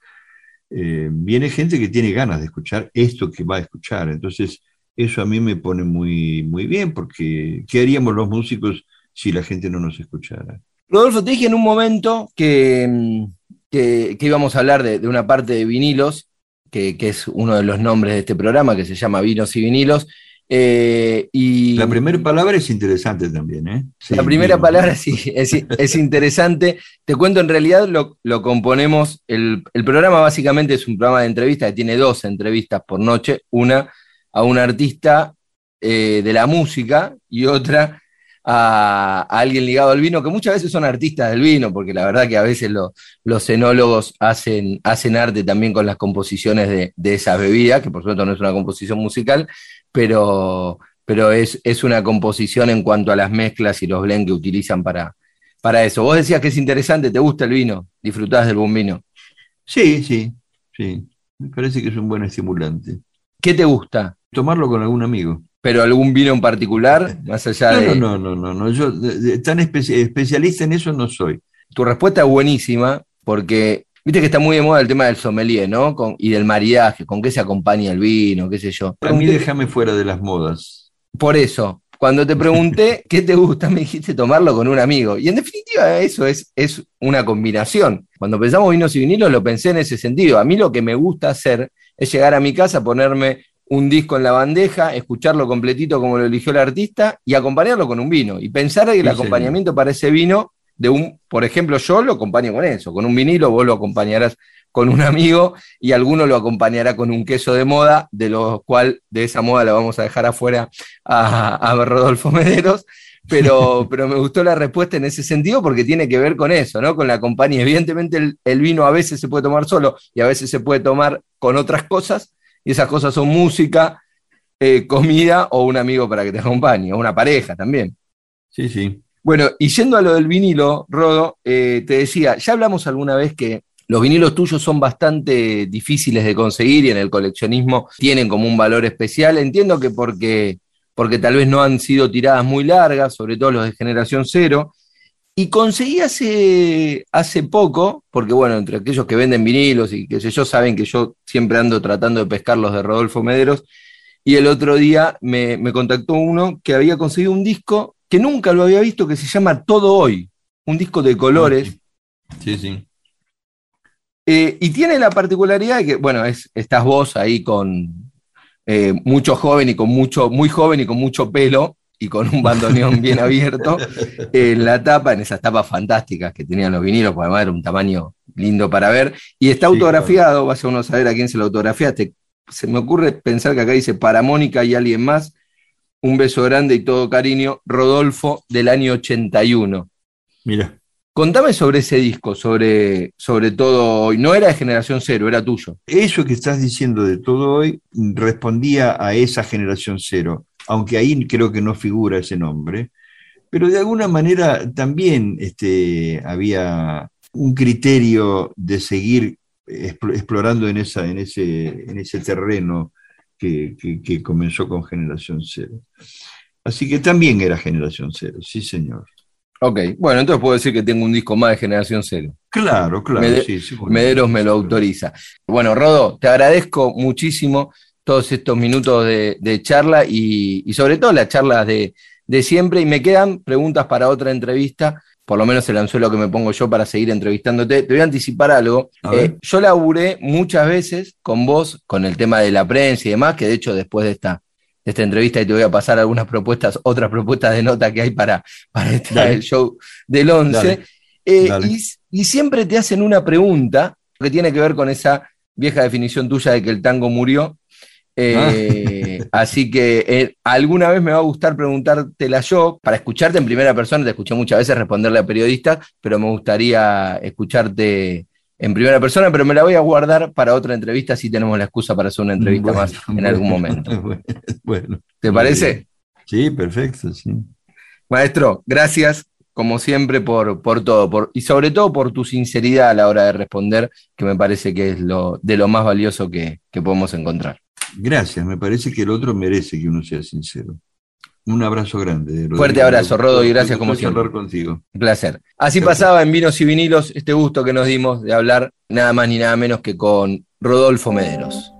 Eh, viene gente que tiene ganas de escuchar esto que va a escuchar. Entonces, eso a mí me pone muy, muy bien, porque ¿qué haríamos los músicos si la gente no nos escuchara? Rodolfo, te dije en un momento que, mm, que, íbamos a hablar de, una parte de vinilos, que, que, es uno de los nombres de este programa, que se llama Vinos y Vinilos. Eh, y la primera palabra es interesante también, ¿eh? la primera palabra sí, es, interesante. Te cuento, en realidad lo, lo componemos, el, el, programa básicamente es un programa de entrevistas que tiene dos entrevistas por noche, una a un artista eh, de la música y otra a, alguien ligado al vino, que muchas veces son artistas del vino, porque la verdad que a veces los enólogos hacen, hacen arte también con las composiciones de, de esas bebidas, que por supuesto no es una composición musical, pero, pero es, es, una composición en cuanto a las mezclas y los blends que utilizan para, para eso. Vos decías que es interesante, ¿te gusta el vino? ¿Disfrutás del buen vino? Sí, sí, sí. Me parece que es un buen estimulante. ¿Qué te gusta? Tomarlo con algún amigo. ¿Pero algún vino en particular? Más allá no, de. No, no, no, no. Yo tan especialista en eso no soy. Tu respuesta es buenísima, porque viste que está muy de moda el tema del sommelier, ¿no? y del maridaje, con qué se acompaña el vino, qué sé yo. A mí déjame fuera de las modas. Por eso, cuando te pregunté qué te gusta, me dijiste tomarlo con un amigo. Y en definitiva, eso es, es una combinación. Cuando pensamos vinos y vinilos, lo pensé en ese sentido. A mí lo que me gusta hacer es llegar a mi casa, ponerme un disco en la bandeja, escucharlo completito como lo eligió el artista y acompañarlo con un vino. Y pensar que el acompañamiento para ese vino, de un, por ejemplo, yo lo acompaño con eso, con un vinilo, vos lo acompañarás con un amigo y alguno lo acompañará con un queso de moda, de lo cual de esa moda la vamos a dejar afuera a, Rodolfo Mederos. Pero, pero me gustó la respuesta en ese sentido porque tiene que ver con eso, ¿no? Con la compañía. Evidentemente el, el vino a veces se puede tomar solo y a veces se puede tomar con otras cosas, y esas cosas son música, eh, comida o un amigo para que te acompañe, o una pareja también. Sí, sí. Bueno, y yendo a lo del vinilo, Rodo, eh, te decía, ya hablamos alguna vez que los vinilos tuyos son bastante difíciles de conseguir y en el coleccionismo tienen como un valor especial. Entiendo que porque, porque tal vez no han sido tiradas muy largas, sobre todo los de generación cero, y conseguí hace, hace poco, porque bueno, entre aquellos que venden vinilos y que sé yo, saben que yo siempre ando tratando de pescar los de Rodolfo Mederos, y el otro día me, contactó uno que había conseguido un disco que nunca lo había visto, que se llama Todo Hoy, un disco de colores. Sí, sí. Eh, y tiene la particularidad de que, bueno, es, estás vos ahí con eh, mucho joven y con mucho, muy joven y con mucho pelo, y con un bandoneón bien abierto en la tapa, en esas tapas fantásticas que tenían los vinilos, porque además era un tamaño lindo para ver. Y está autografiado, vas a uno saber a quién se lo autografiaste. se me ocurre pensar que acá dice para Mónica y alguien más. Un beso grande y todo cariño. Rodolfo del año 81. Mira. Contame sobre ese disco, sobre, sobre todo hoy. No era de generación cero, era tuyo. Eso que estás diciendo de todo hoy respondía a esa generación cero, aunque ahí creo que no figura ese nombre, pero de alguna manera también este, había un criterio de seguir explorando en, esa, en, ese, en ese terreno que, que comenzó con generación cero. Así que también era generación cero, sí señor. Ok, bueno, entonces puedo decir que tengo un disco más de generación cero. Claro, claro. Mederos me lo autoriza. Bueno, Rodo, te agradezco muchísimo todos estos minutos de, charla y, sobre todo las charlas de, siempre. Y me quedan preguntas para otra entrevista, por lo menos el anzuelo que me pongo yo para seguir entrevistándote. Te voy a anticipar algo. Eh, yo laburé muchas veces con vos, con el tema de la prensa y demás, que de hecho después de esta esta entrevista y te voy a pasar algunas propuestas, otras propuestas de nota que hay para, para este show del 11. Eh, y, siempre te hacen una pregunta que tiene que ver con esa vieja definición tuya de que el tango murió. Eh, ah. así que eh, alguna vez me va a gustar preguntártela yo, para escucharte en primera persona, te escuché muchas veces responderle a periodistas, pero me gustaría escucharte en primera persona, pero me la voy a guardar para otra entrevista si tenemos la excusa para hacer una entrevista más en algún momento. Bueno, ¿Te parece? Sí, perfecto, sí. Maestro, gracias como siempre por, por todo por, y sobre todo por tu sinceridad a la hora de responder, que me parece que es lo, de lo más valioso que, que podemos encontrar. Gracias, me parece que el otro merece que uno sea sincero. Un abrazo grande. Fuerte abrazo, Rodo, y gracias como siempre. hablar contigo. Un placer. Así pasaba en Vinos y Vinilos este gusto que nos dimos de hablar nada más ni nada menos que con Rodolfo Mederos.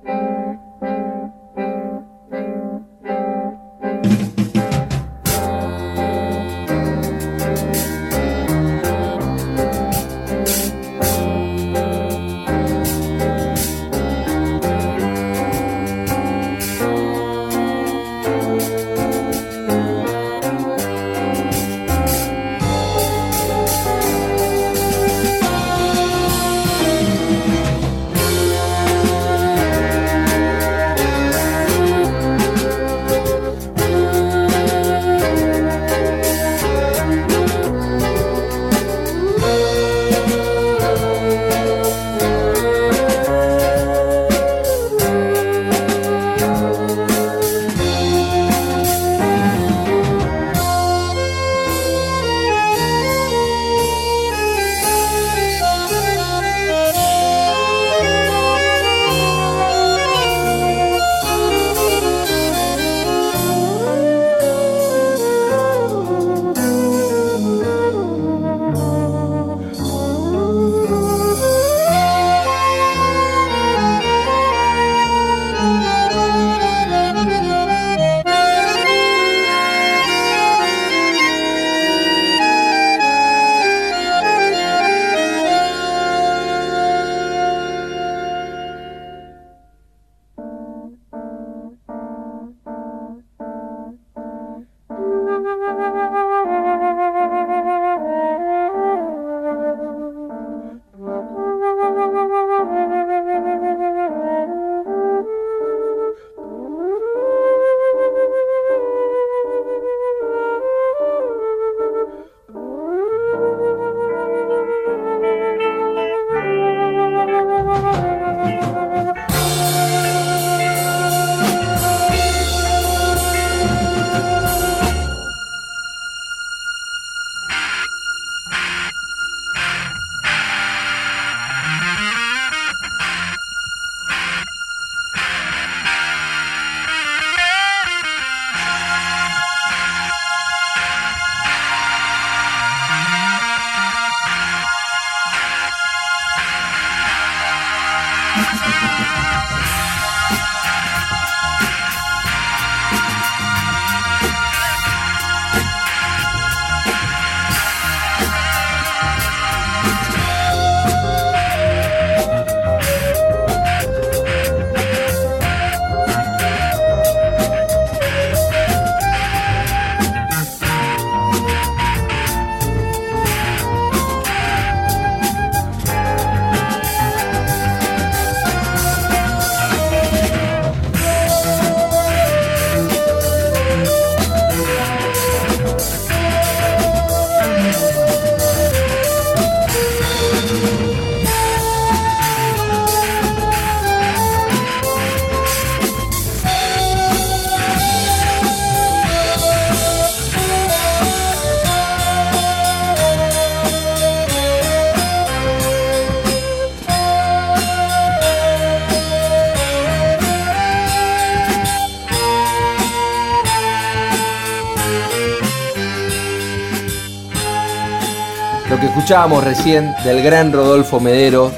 Escuchábamos recién del gran Rodolfo Medero,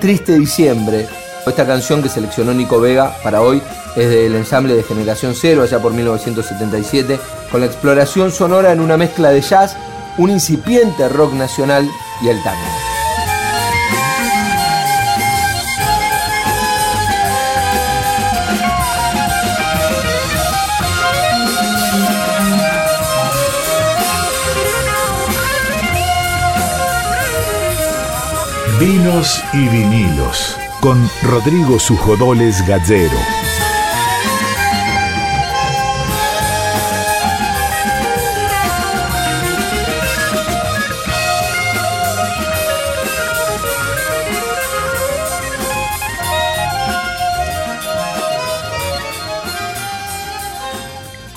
Triste Diciembre, esta canción que seleccionó Nico Vega para hoy es del ensamble de Generación Cero, allá por 1977, con la exploración sonora en una mezcla de jazz, un incipiente rock nacional y el tango. Vinos y vinilos con Rodrigo Sujodoles Gallero.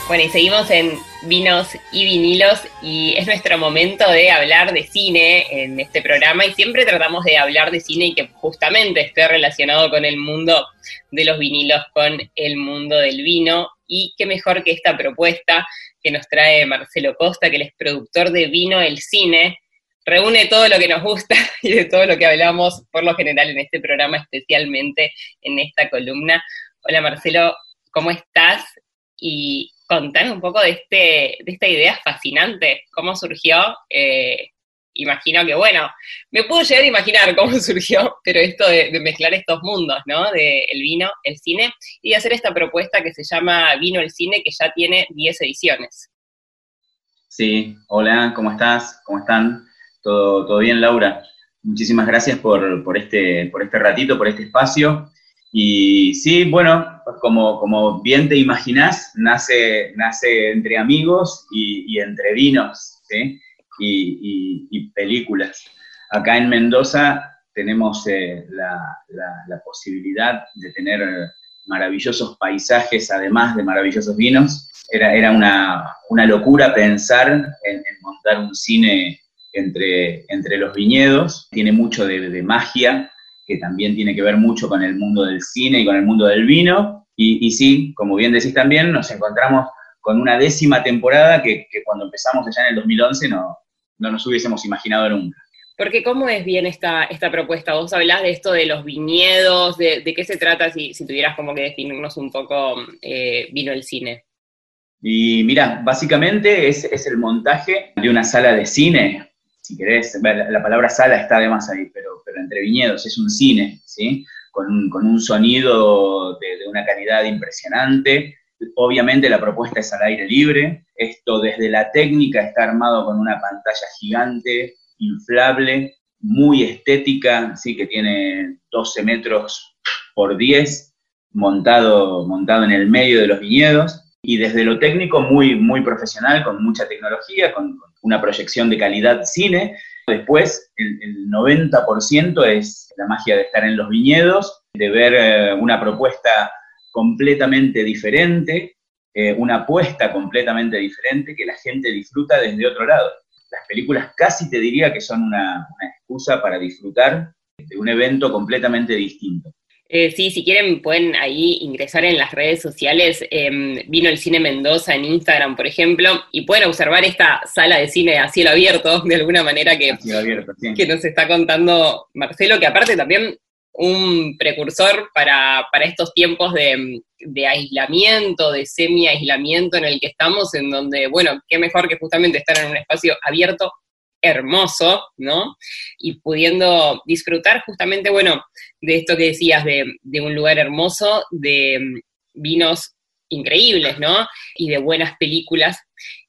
Bueno, y seguimos en vinos y vinilos y es nuestro momento de hablar de cine en este programa y siempre tratamos de hablar de cine y que justamente esté relacionado con el mundo de los vinilos, con el mundo del vino y qué mejor que esta propuesta que nos trae Marcelo Costa, que él es productor de Vino el Cine, reúne todo lo que nos gusta y de todo lo que hablamos por lo general en este programa, especialmente en esta columna. Hola Marcelo, ¿cómo estás? Y contar un poco de, este, de esta idea fascinante, cómo surgió. Eh, imagino que, bueno, me puedo llegar a imaginar cómo surgió, pero esto de, mezclar estos mundos, ¿no? De el vino, el cine, y de hacer esta propuesta que se llama Vino el Cine, que ya tiene 10 ediciones. Sí, hola, ¿cómo estás? ¿Cómo están? ¿Todo, todo bien, Laura? Muchísimas gracias por, por, este, por este ratito, por este espacio. Y sí, bueno, como, como bien te imaginás, nace, nace entre amigos y, entre vinos y, películas. Acá en Mendoza tenemos eh, la, posibilidad de tener maravillosos paisajes, además de maravillosos vinos. Era, era una, locura pensar en, montar un cine entre, entre los viñedos. Tiene mucho de magia, que también tiene que ver mucho con el mundo del cine y con el mundo del vino. Y, sí, como bien decís también, nos encontramos con una décima temporada que, cuando empezamos allá en el 2011 no, no nos hubiésemos imaginado nunca. Porque ¿cómo es bien esta, esta propuesta? Vos hablás de esto de los viñedos, de, qué se trata si, si, tuvieras como que definirnos un poco eh, vino el cine. Y mira, básicamente es, es, el montaje de una sala de cine, si querés, la, palabra sala está de más ahí, pero, pero entre viñedos es un cine, ¿sí? Con un, con un sonido de, de, una calidad impresionante. Obviamente la propuesta es al aire libre. Esto desde la técnica está armado con una pantalla gigante, inflable, muy estética, ¿sí? que tiene 12 metros por 10, montado, montado en el medio de los viñedos y desde lo técnico muy, muy profesional, con mucha tecnología, con, una proyección de calidad cine. Después, el, 90% es la magia de estar en los viñedos, de ver eh, una propuesta completamente diferente, eh, una apuesta completamente diferente que la gente disfruta desde otro lado. Las películas casi te diría que son una excusa para disfrutar de un evento completamente distinto. Eh, sí, si quieren pueden ahí ingresar en las redes sociales. Em, vino el Cine Mendoza en Instagram, por ejemplo, y pueden observar esta sala de cine a cielo abierto, de alguna manera que, que nos está contando Marcelo, que aparte también un precursor para, para estos tiempos de, de aislamiento, de semi-aislamiento en el que estamos, en donde, bueno, qué mejor que justamente estar en un espacio abierto hermoso, ¿no? Y pudiendo disfrutar justamente, bueno, de esto que decías, de, un lugar hermoso, de mm, vinos increíbles, ¿no? Y de buenas películas.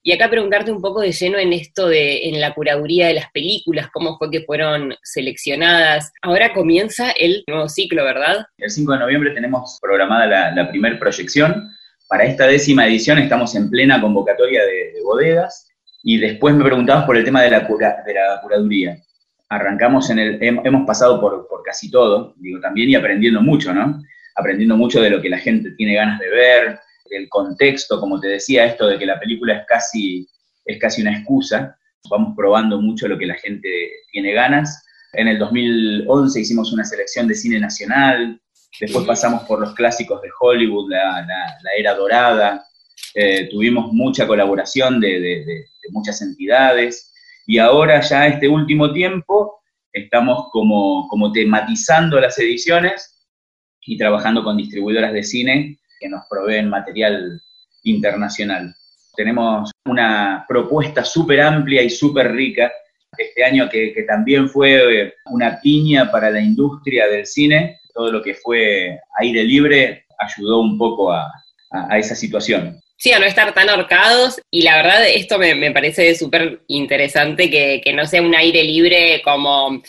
Y acá preguntarte un poco de lleno en esto de, en la curaduría de las películas, cómo fue que fueron seleccionadas. Ahora comienza el nuevo ciclo, ¿verdad? El 5 de noviembre tenemos programada la, la primera proyección. Para esta décima edición estamos en plena convocatoria de, de bodegas y después me preguntabas por el tema de la, de la curaduría. Arrancamos en el, hemos pasado por, por, casi todo, digo, también y aprendiendo mucho, ¿no? Aprendiendo mucho de lo que la gente tiene ganas de ver, del contexto, como te decía, esto de que la película es casi, es casi una excusa. Vamos probando mucho lo que la gente tiene ganas. En el 2011 hicimos una selección de cine nacional, después pasamos por los clásicos de Hollywood, la, la, era dorada, eh, tuvimos mucha colaboración de, muchas entidades. Y ahora ya este último tiempo estamos como, tematizando las ediciones y trabajando con distribuidoras de cine que nos proveen material internacional. Tenemos una propuesta súper amplia y súper rica este año que, también fue una piña para la industria del cine. Todo lo que fue aire libre ayudó un poco a esa situación. Sí, a no estar tan ahorcados y la verdad esto me, me parece súper interesante que, que, no sea un aire libre como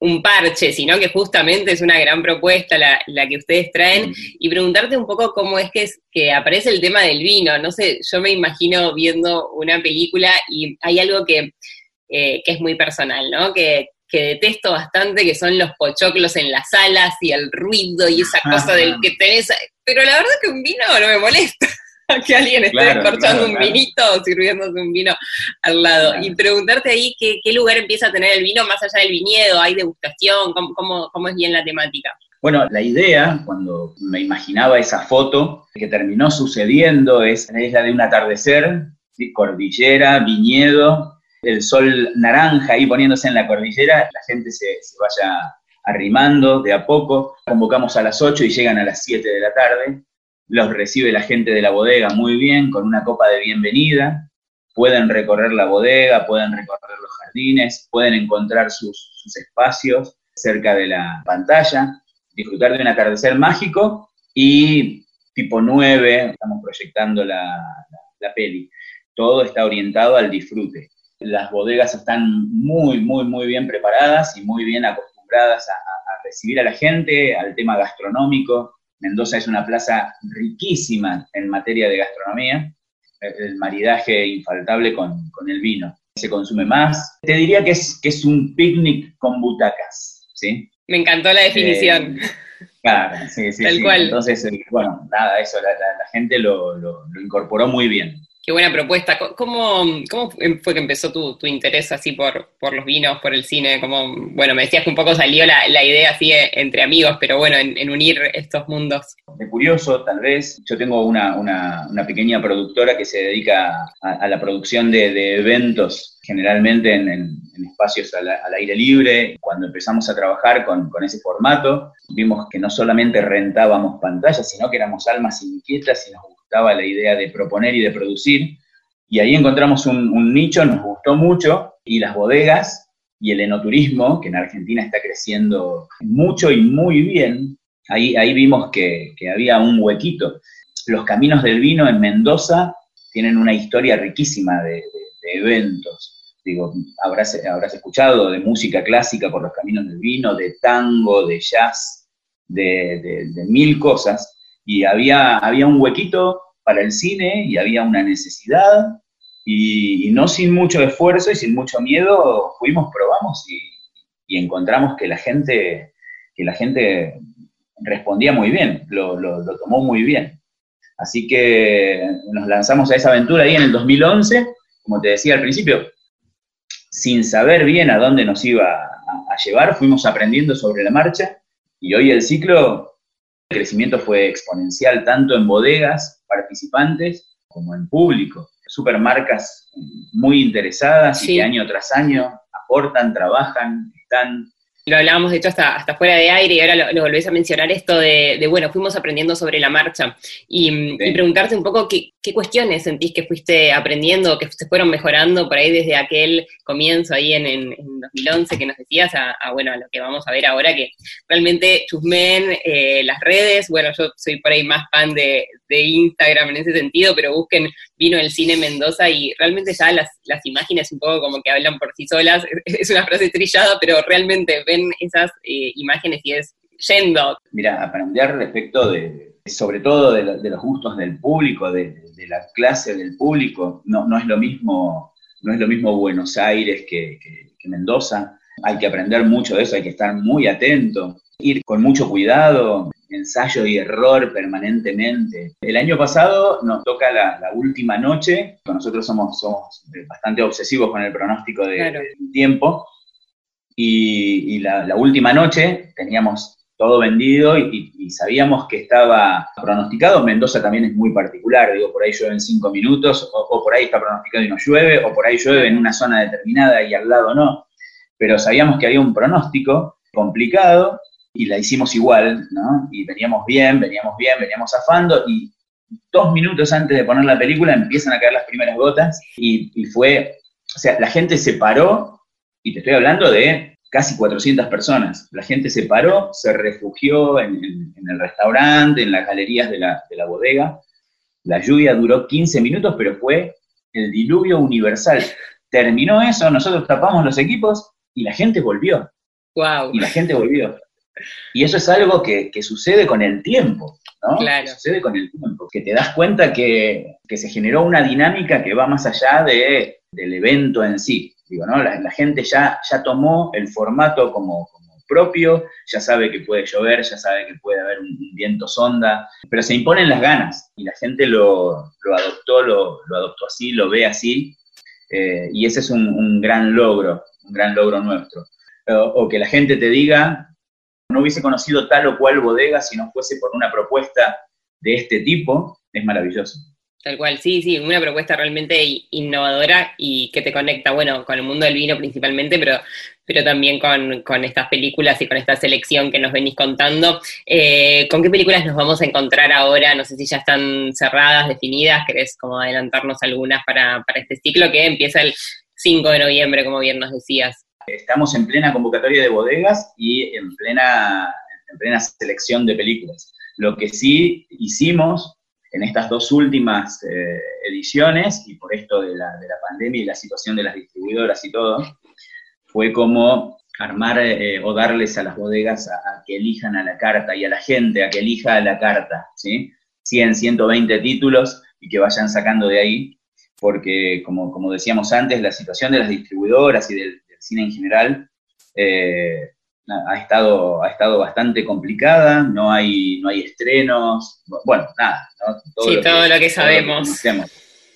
un parche, sino que justamente es una gran propuesta la, la que ustedes traen y preguntarte un poco cómo es que, es que aparece el tema del vino. No sé, yo me imagino viendo una película y hay algo que, eh, que es muy personal, ¿no? Que, que detesto bastante, que son los pochoclos en las salas y el ruido y esa cosa del que tenés. Pero la verdad que un vino no me molesta. que alguien esté claro, claro, un claro. vinito o sirviéndose un vino al lado. Y preguntarte ahí qué, qué, lugar empieza a tener el vino más allá del viñedo, hay degustación, cómo, cómo, cómo es bien la temática. Bueno, la idea, cuando me imaginaba esa foto, que terminó sucediendo, es, la de un atardecer, ¿sí? cordillera, viñedo, el sol naranja ahí poniéndose en la cordillera, la gente se, se vaya arrimando de a poco, convocamos a las 8 y llegan a las 7 de la tarde, los recibe la gente de la bodega muy bien, con una copa de bienvenida, pueden recorrer la bodega, pueden recorrer los jardines, pueden encontrar sus, espacios cerca de la pantalla, disfrutar de un atardecer mágico y tipo 9, estamos proyectando la, la, peli. Todo está orientado al disfrute. Las bodegas están muy, muy, muy bien preparadas y muy bien acostumbradas a recibir a la gente, al tema gastronómico, Mendoza es una plaza riquísima en materia de gastronomía, el maridaje infaltable con, con, el vino. Se consume más. Te diría que es, que es un picnic con butacas, ¿sí? Me encantó la definición. Eh, claro, sí, sí. Tal sí. cual. Entonces, eh, bueno, nada, eso, la, la, la gente lo, lo, lo incorporó muy bien. Qué buena propuesta. ¿Cómo, cómo fue que empezó tu, tu, interés así por, por los vinos, por el cine? Como, bueno, me decías que un poco salió la, la idea así entre amigos, pero bueno, en, en, unir estos mundos. De curioso, tal vez, yo tengo una, una, una pequeña productora que se dedica a, a la producción de, de, eventos, generalmente en, en, en espacios al, al, aire libre. Cuando empezamos a trabajar con, con ese formato, vimos que no solamente rentábamos pantallas, sino que éramos almas inquietas y nos gustaba la idea de proponer y de producir. Y ahí encontramos un, nicho, nos gustó mucho, y las bodegas y el enoturismo, que en Argentina está creciendo mucho y muy bien, ahí, ahí vimos que, que había un huequito. Los caminos del vino en Mendoza tienen una historia riquísima de, eventos. Digo, habrás, habrás escuchado de música clásica por los caminos del vino, de tango, de jazz, de, de mil cosas y había, había un huequito para el cine y había una necesidad y, no sin mucho esfuerzo y sin mucho miedo fuimos, probamos y, encontramos que la gente, que la gente respondía muy bien, lo, lo, lo, tomó muy bien. Así que nos lanzamos a esa aventura ahí en el 2011, como te decía al principio, sin saber bien a dónde nos iba a, a llevar, fuimos aprendiendo sobre la marcha y hoy el ciclo el crecimiento fue exponencial tanto en bodegas, participantes, como en público. Supermarcas muy interesadas sí. y que año tras año aportan, trabajan, están lo hablábamos de hecho hasta, hasta fuera de aire y ahora lo, lo volvés a mencionar esto de, de, bueno, fuimos aprendiendo sobre la marcha y, sí. y preguntarte un poco qué, qué, cuestiones sentís que fuiste aprendiendo, que se fueron mejorando por ahí desde aquel comienzo ahí en, en, en 2011 que nos decías a, bueno, a lo que vamos a ver ahora, que realmente chusmen eh, las redes, bueno, yo soy por ahí más fan de, de Instagram en ese sentido, pero busquen Vino el Cine Mendoza y realmente ya las, las imágenes un poco como que hablan por sí solas, es una frase trillada, pero realmente ven esas eh, imágenes y es yendo. Mira, aprender respecto de, sobre todo de, lo, de los gustos del público, de, de, la clase del público, no, no, es lo mismo, no es lo mismo Buenos Aires que, que, que Mendoza, hay que aprender mucho de eso, hay que estar muy atento, ir con mucho cuidado, ensayo y error permanentemente. El año pasado nos toca la, la última noche, nosotros somos, somos, bastante obsesivos con el pronóstico de, claro. del tiempo, y, y la, la, última noche teníamos todo vendido y, sabíamos que estaba pronosticado. Mendoza también es muy particular, digo, por ahí llueve en cinco minutos, o, por ahí está pronosticado y no llueve, o por ahí llueve en una zona determinada y al lado no. Pero sabíamos que había un pronóstico complicado y la hicimos igual, ¿no? Y veníamos bien, veníamos bien, veníamos afando y dos minutos antes de poner la película empiezan a caer las primeras gotas y, y fue, o sea, la gente se paró y te estoy hablando de casi 400 personas. La gente se paró, se refugió en, el restaurante, en las galerías de la, bodega. La lluvia duró 15 minutos, pero fue el diluvio universal. Terminó eso, nosotros tapamos los equipos y la gente volvió. Wow. Y la gente volvió. Y eso es algo que, sucede con el tiempo, ¿no? Claro. Sucede con el tiempo, que te das cuenta que, se generó una dinámica que va más allá de, del evento en sí. Digo, ¿no? La, gente ya, ya tomó el formato como, propio, ya sabe que puede llover, ya sabe que puede haber un, viento sonda, pero se imponen las ganas y la gente lo, adoptó, lo, adoptó así, lo ve así, eh, y ese es un, gran logro, un gran logro nuestro. o que la gente te diga, no hubiese conocido tal o cual bodega si no fuese por una propuesta de este tipo, es maravilloso. Tal cual, sí, sí, una propuesta realmente innovadora y que te conecta, bueno, con el mundo del vino principalmente, pero, pero también con, estas películas y con esta selección que nos venís contando. Eh, ¿Con qué películas nos vamos a encontrar ahora? No sé si ya están cerradas, definidas, querés como adelantarnos algunas para, para este ciclo que empieza el 5 de noviembre, como bien nos decías. Estamos en plena convocatoria de bodegas y en plena, en plena selección de películas. Lo que sí hicimos en estas dos últimas eh, ediciones, y por esto de la, pandemia y la situación de las distribuidoras y todo, fue como armar eh, o darles a las bodegas a, que elijan a la carta y a la gente a que elija a la carta, ¿sí? 100, 120 títulos y que vayan sacando de ahí, porque como, como decíamos antes, la situación de las distribuidoras y del, cine en general eh, ha estado, ha estado bastante complicada, no hay, no hay estrenos, bueno, nada. Todo sí, todo lo que sabemos.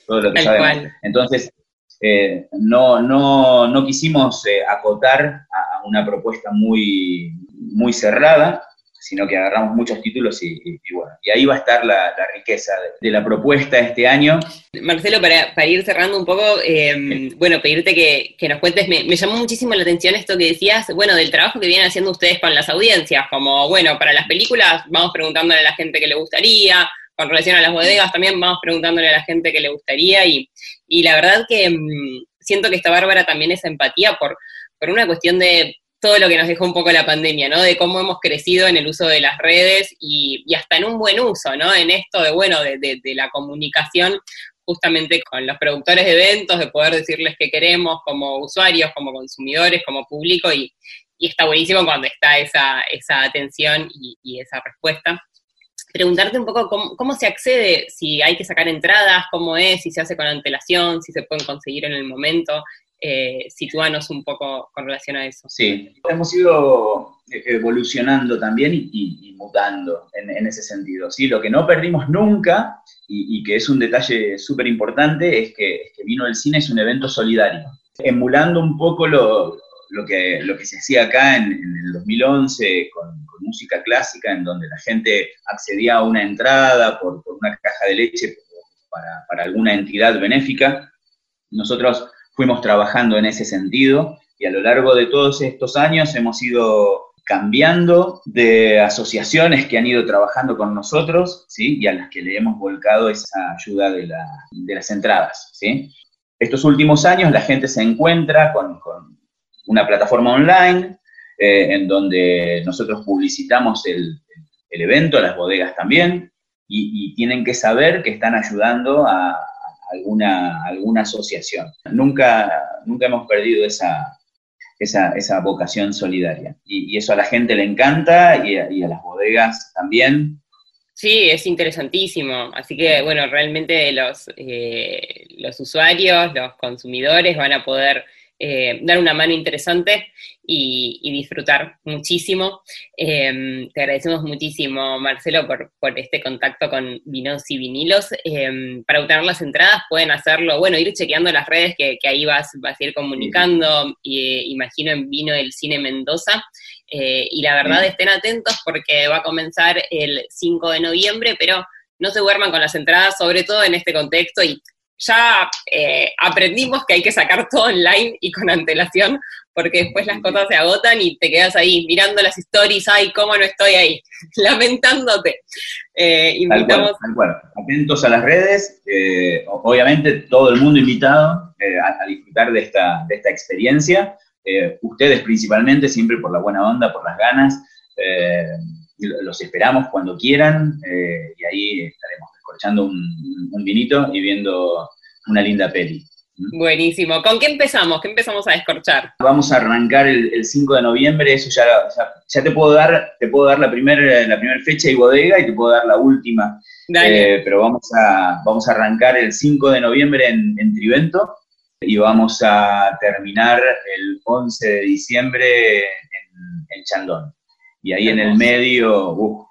todo lo que sabemos. Entonces, eh, no, no, no quisimos eh, acotar a una propuesta muy, muy cerrada, sino que agarramos muchos títulos y, bueno, y ahí va a estar la, riqueza de, la propuesta este año. Marcelo, para, ir cerrando un poco, eh, bueno, pedirte que, nos cuentes, me, llamó muchísimo la atención esto que decías, bueno, del trabajo que vienen haciendo ustedes con las audiencias, como, bueno, para las películas vamos preguntándole a la gente que le gustaría, con relación a las bodegas también vamos preguntándole a la gente que le gustaría, y, la verdad que mm, siento que está bárbara también esa empatía por, por una cuestión de todo lo que nos dejó un poco la pandemia, ¿no? De cómo hemos crecido en el uso de las redes y, hasta en un buen uso, ¿no? En esto de, bueno, de, la comunicación justamente con los productores de eventos, de poder decirles qué queremos como usuarios, como consumidores, como público, y, está buenísimo cuando está esa, esa atención y, esa respuesta. Preguntarte un poco cómo, cómo, se accede, si hay que sacar entradas, cómo es, si se hace con antelación, si se pueden conseguir en el momento, eh, un poco con relación a eso. Sí, hemos ido evolucionando también y, mutando en, ese sentido. ¿sí? Lo que no perdimos nunca, y, que es un detalle súper importante, es que, Vino del Cine es un evento solidario, emulando un poco lo, que, lo que se hacía acá en, el 2011 con, música clásica, en donde la gente accedía a una entrada por, una caja de leche para, para alguna entidad benéfica. Nosotros fuimos trabajando en ese sentido y a lo largo de todos estos años hemos ido cambiando de asociaciones que han ido trabajando con nosotros, ¿sí? Y a las que le hemos volcado esa ayuda de, las entradas, ¿sí? Estos últimos años la gente se encuentra con, una plataforma online eh, en donde nosotros publicitamos el, evento, las bodegas también, y, tienen que saber que están ayudando a, alguna, alguna asociación. Nunca, nunca hemos perdido esa, esa, vocación solidaria. Y, eso a la gente le encanta y a, las bodegas también. Sí, es interesantísimo. Así que, bueno, realmente los, eh, los usuarios, los consumidores van a poder eh, dar una mano interesante y, disfrutar muchísimo. Em, te agradecemos muchísimo, Marcelo, por, este contacto con Vinos y Vinilos. Em, para obtener las entradas pueden hacerlo, bueno, ir chequeando las redes que, ahí vas, vas a ir comunicando, y, imagino en Vino del Cine Mendoza. Eh, y la verdad estén atentos porque va a comenzar el 5 de noviembre, pero no se duerman con las entradas, sobre todo en este contexto y ya eh, aprendimos que hay que sacar todo online y con antelación, porque después las cosas se agotan y te quedas ahí mirando las stories, ay, cómo no estoy ahí, lamentándote. Eh, invitamos... Tal cual, Atentos a las redes, eh, obviamente todo el mundo invitado eh, a, disfrutar de esta, de esta experiencia, ustedes principalmente, siempre por la buena onda, por las ganas, los esperamos cuando quieran y ahí estaremos escuchando un, vinito y viendo una linda peli. Buenísimo. ¿Con qué empezamos? ¿Qué empezamos a descorchar? Vamos a arrancar el, 5 de noviembre, eso ya, ya, te puedo dar, te puedo dar la primera la primer fecha y bodega y te puedo dar la última. Eh, pero vamos a, vamos a arrancar el 5 de noviembre en, Trivento y vamos a terminar el 11 de diciembre en, Chandón. Y ahí en el medio, uff,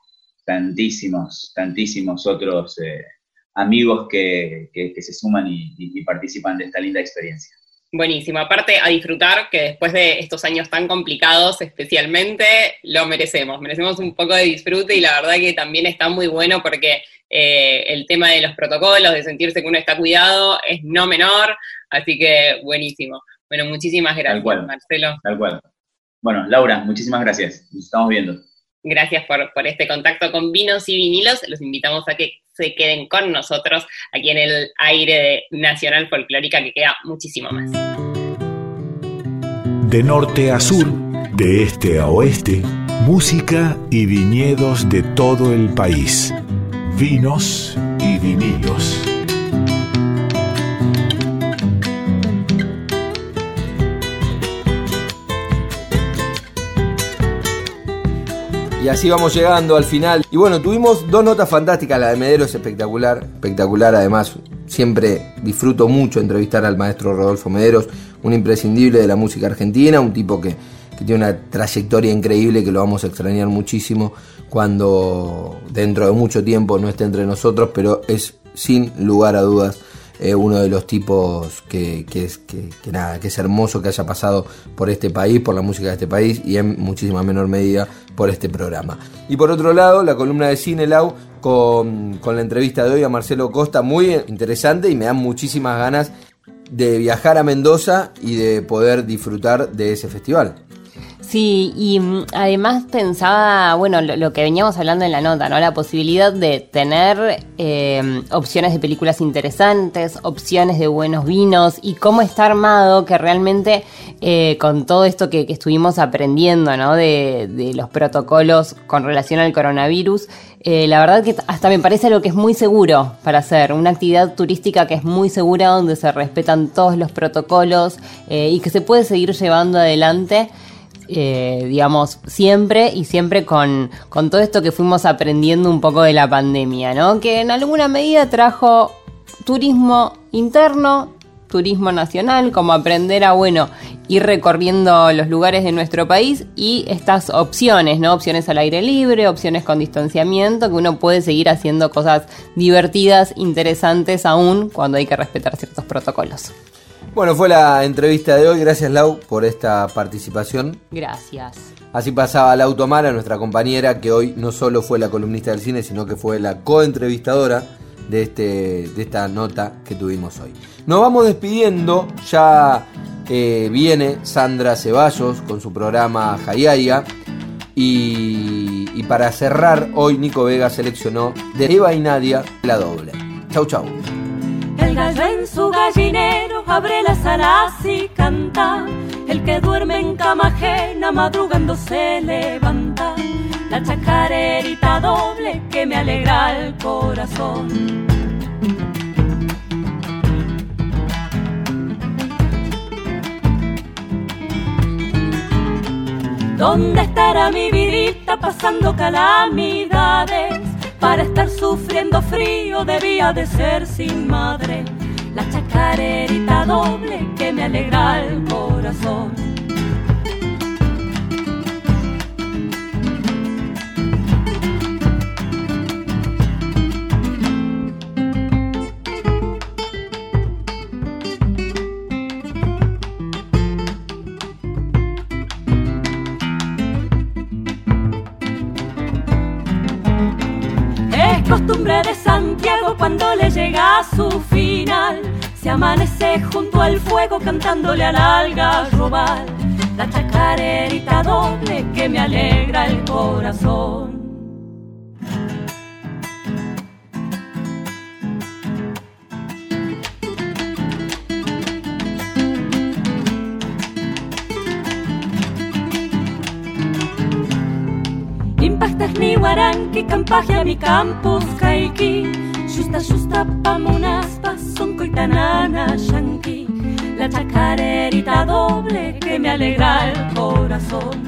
tantísimos, tantísimos otros eh, amigos que, se suman y, participan de esta linda experiencia. Buenísimo, aparte a disfrutar que después de estos años tan complicados especialmente lo merecemos, merecemos un poco de disfrute y la verdad que también está muy bueno porque eh, el tema de los protocolos, de sentirse que uno está cuidado es no menor, así que buenísimo. Bueno, muchísimas gracias, Marcelo. Tal cual. Bueno, Laura, muchísimas gracias, nos estamos viendo. Gracias por, por este contacto con vinos y vinilos. Los invitamos a que se queden con nosotros aquí en el aire de Nacional Folclórica, que queda muchísimo más. De norte a sur, de este a oeste, música y viñedos de todo el país. Vinos y vinilos. Y así vamos llegando al final. Y bueno, tuvimos dos notas fantásticas. La de Medero es espectacular. Espectacular, además. Siempre disfruto mucho entrevistar al maestro Rodolfo Mederos, un imprescindible de la música argentina, un tipo que, que tiene una trayectoria increíble que lo vamos a extrañar muchísimo cuando dentro de mucho tiempo no esté entre nosotros, pero es sin lugar a dudas eh, uno de los tipos que, es, que, nada, que es hermoso que haya pasado por este país, por la música de este país y en muchísima menor medida por este programa. Y por otro lado, la columna de Cine Lau con, con la entrevista de hoy a Marcelo Costa, muy interesante y me dan muchísimas ganas de viajar a Mendoza y de poder disfrutar de ese festival. Sí, y mm, además pensaba, bueno, lo, que veníamos hablando en la nota, ¿no? La posibilidad de tener eh, opciones de películas interesantes, opciones de buenos vinos y cómo está armado que realmente eh, con todo esto que, estuvimos aprendiendo, ¿no? De, los protocolos con relación al coronavirus, eh, la verdad que hasta me parece lo que es muy seguro para hacer, una actividad turística que es muy segura, donde se respetan todos los protocolos y que se puede seguir llevando adelante. Eh, digamos, siempre y siempre con, con todo esto que fuimos aprendiendo un poco de la pandemia, ¿no? Que en alguna medida trajo turismo interno, turismo nacional, como aprender a, bueno, ir recorriendo los lugares de nuestro país y estas opciones, ¿no? Opciones al aire libre, opciones con distanciamiento, que uno puede seguir haciendo cosas divertidas, interesantes aún cuando hay que respetar ciertos protocolos. Bueno, fue la entrevista de hoy. Gracias, Lau, por esta participación. Gracias. Así pasaba Lau Tomara, nuestra compañera, que hoy no solo fue la columnista del cine, sino que fue la coentrevistadora de, este, de esta nota que tuvimos hoy. Nos vamos despidiendo. Ya eh, viene Sandra Ceballos con su programa Jayaya. Y, y para cerrar, hoy Nico Vega seleccionó de Eva y Nadia la doble. Chau, chau. Gallo en su gallinero abre las alas y canta. El que duerme en cama ajena madrugando se levanta. La chacarerita doble que me alegra el corazón. ¿Dónde estará mi vidita pasando calamidades? Para estar sufriendo frío debía de ser sin madre. La chacarerita doble que me alegra el corazón. De Santiago cuando le llega a su final. Se amanece junto al fuego cantándole al algarrobal. La chacarerita doble que me alegra el corazón. Guaranqui, campaje mi campus caiki. Justa, justa, pamunas, son coitanana, shanqui. La chacarerita doble que me alegra el corazón.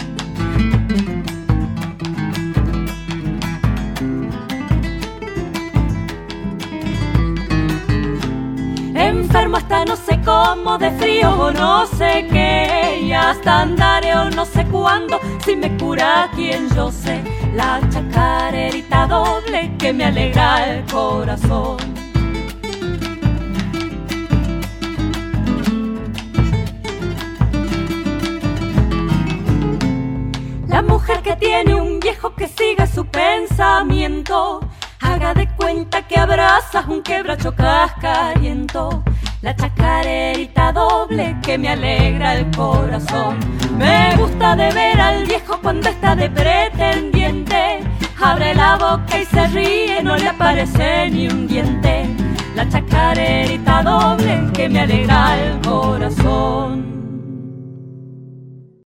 Enfermo hasta no sé cómo, de frío o no sé qué, y hasta andaré o no sé cuándo, si me cura quien yo sé, la chacarerita doble que me alegra el corazón. La mujer que tiene un viejo que siga su pensamiento, haga de cuenta que abrazas un quebracho cascariento. La chacarerita doble que me alegra el corazón. Me gusta de ver al viejo cuando está de pretendiente. Abre la boca y se ríe, no le aparece ni un diente. La chacarerita doble que me alegra el corazón.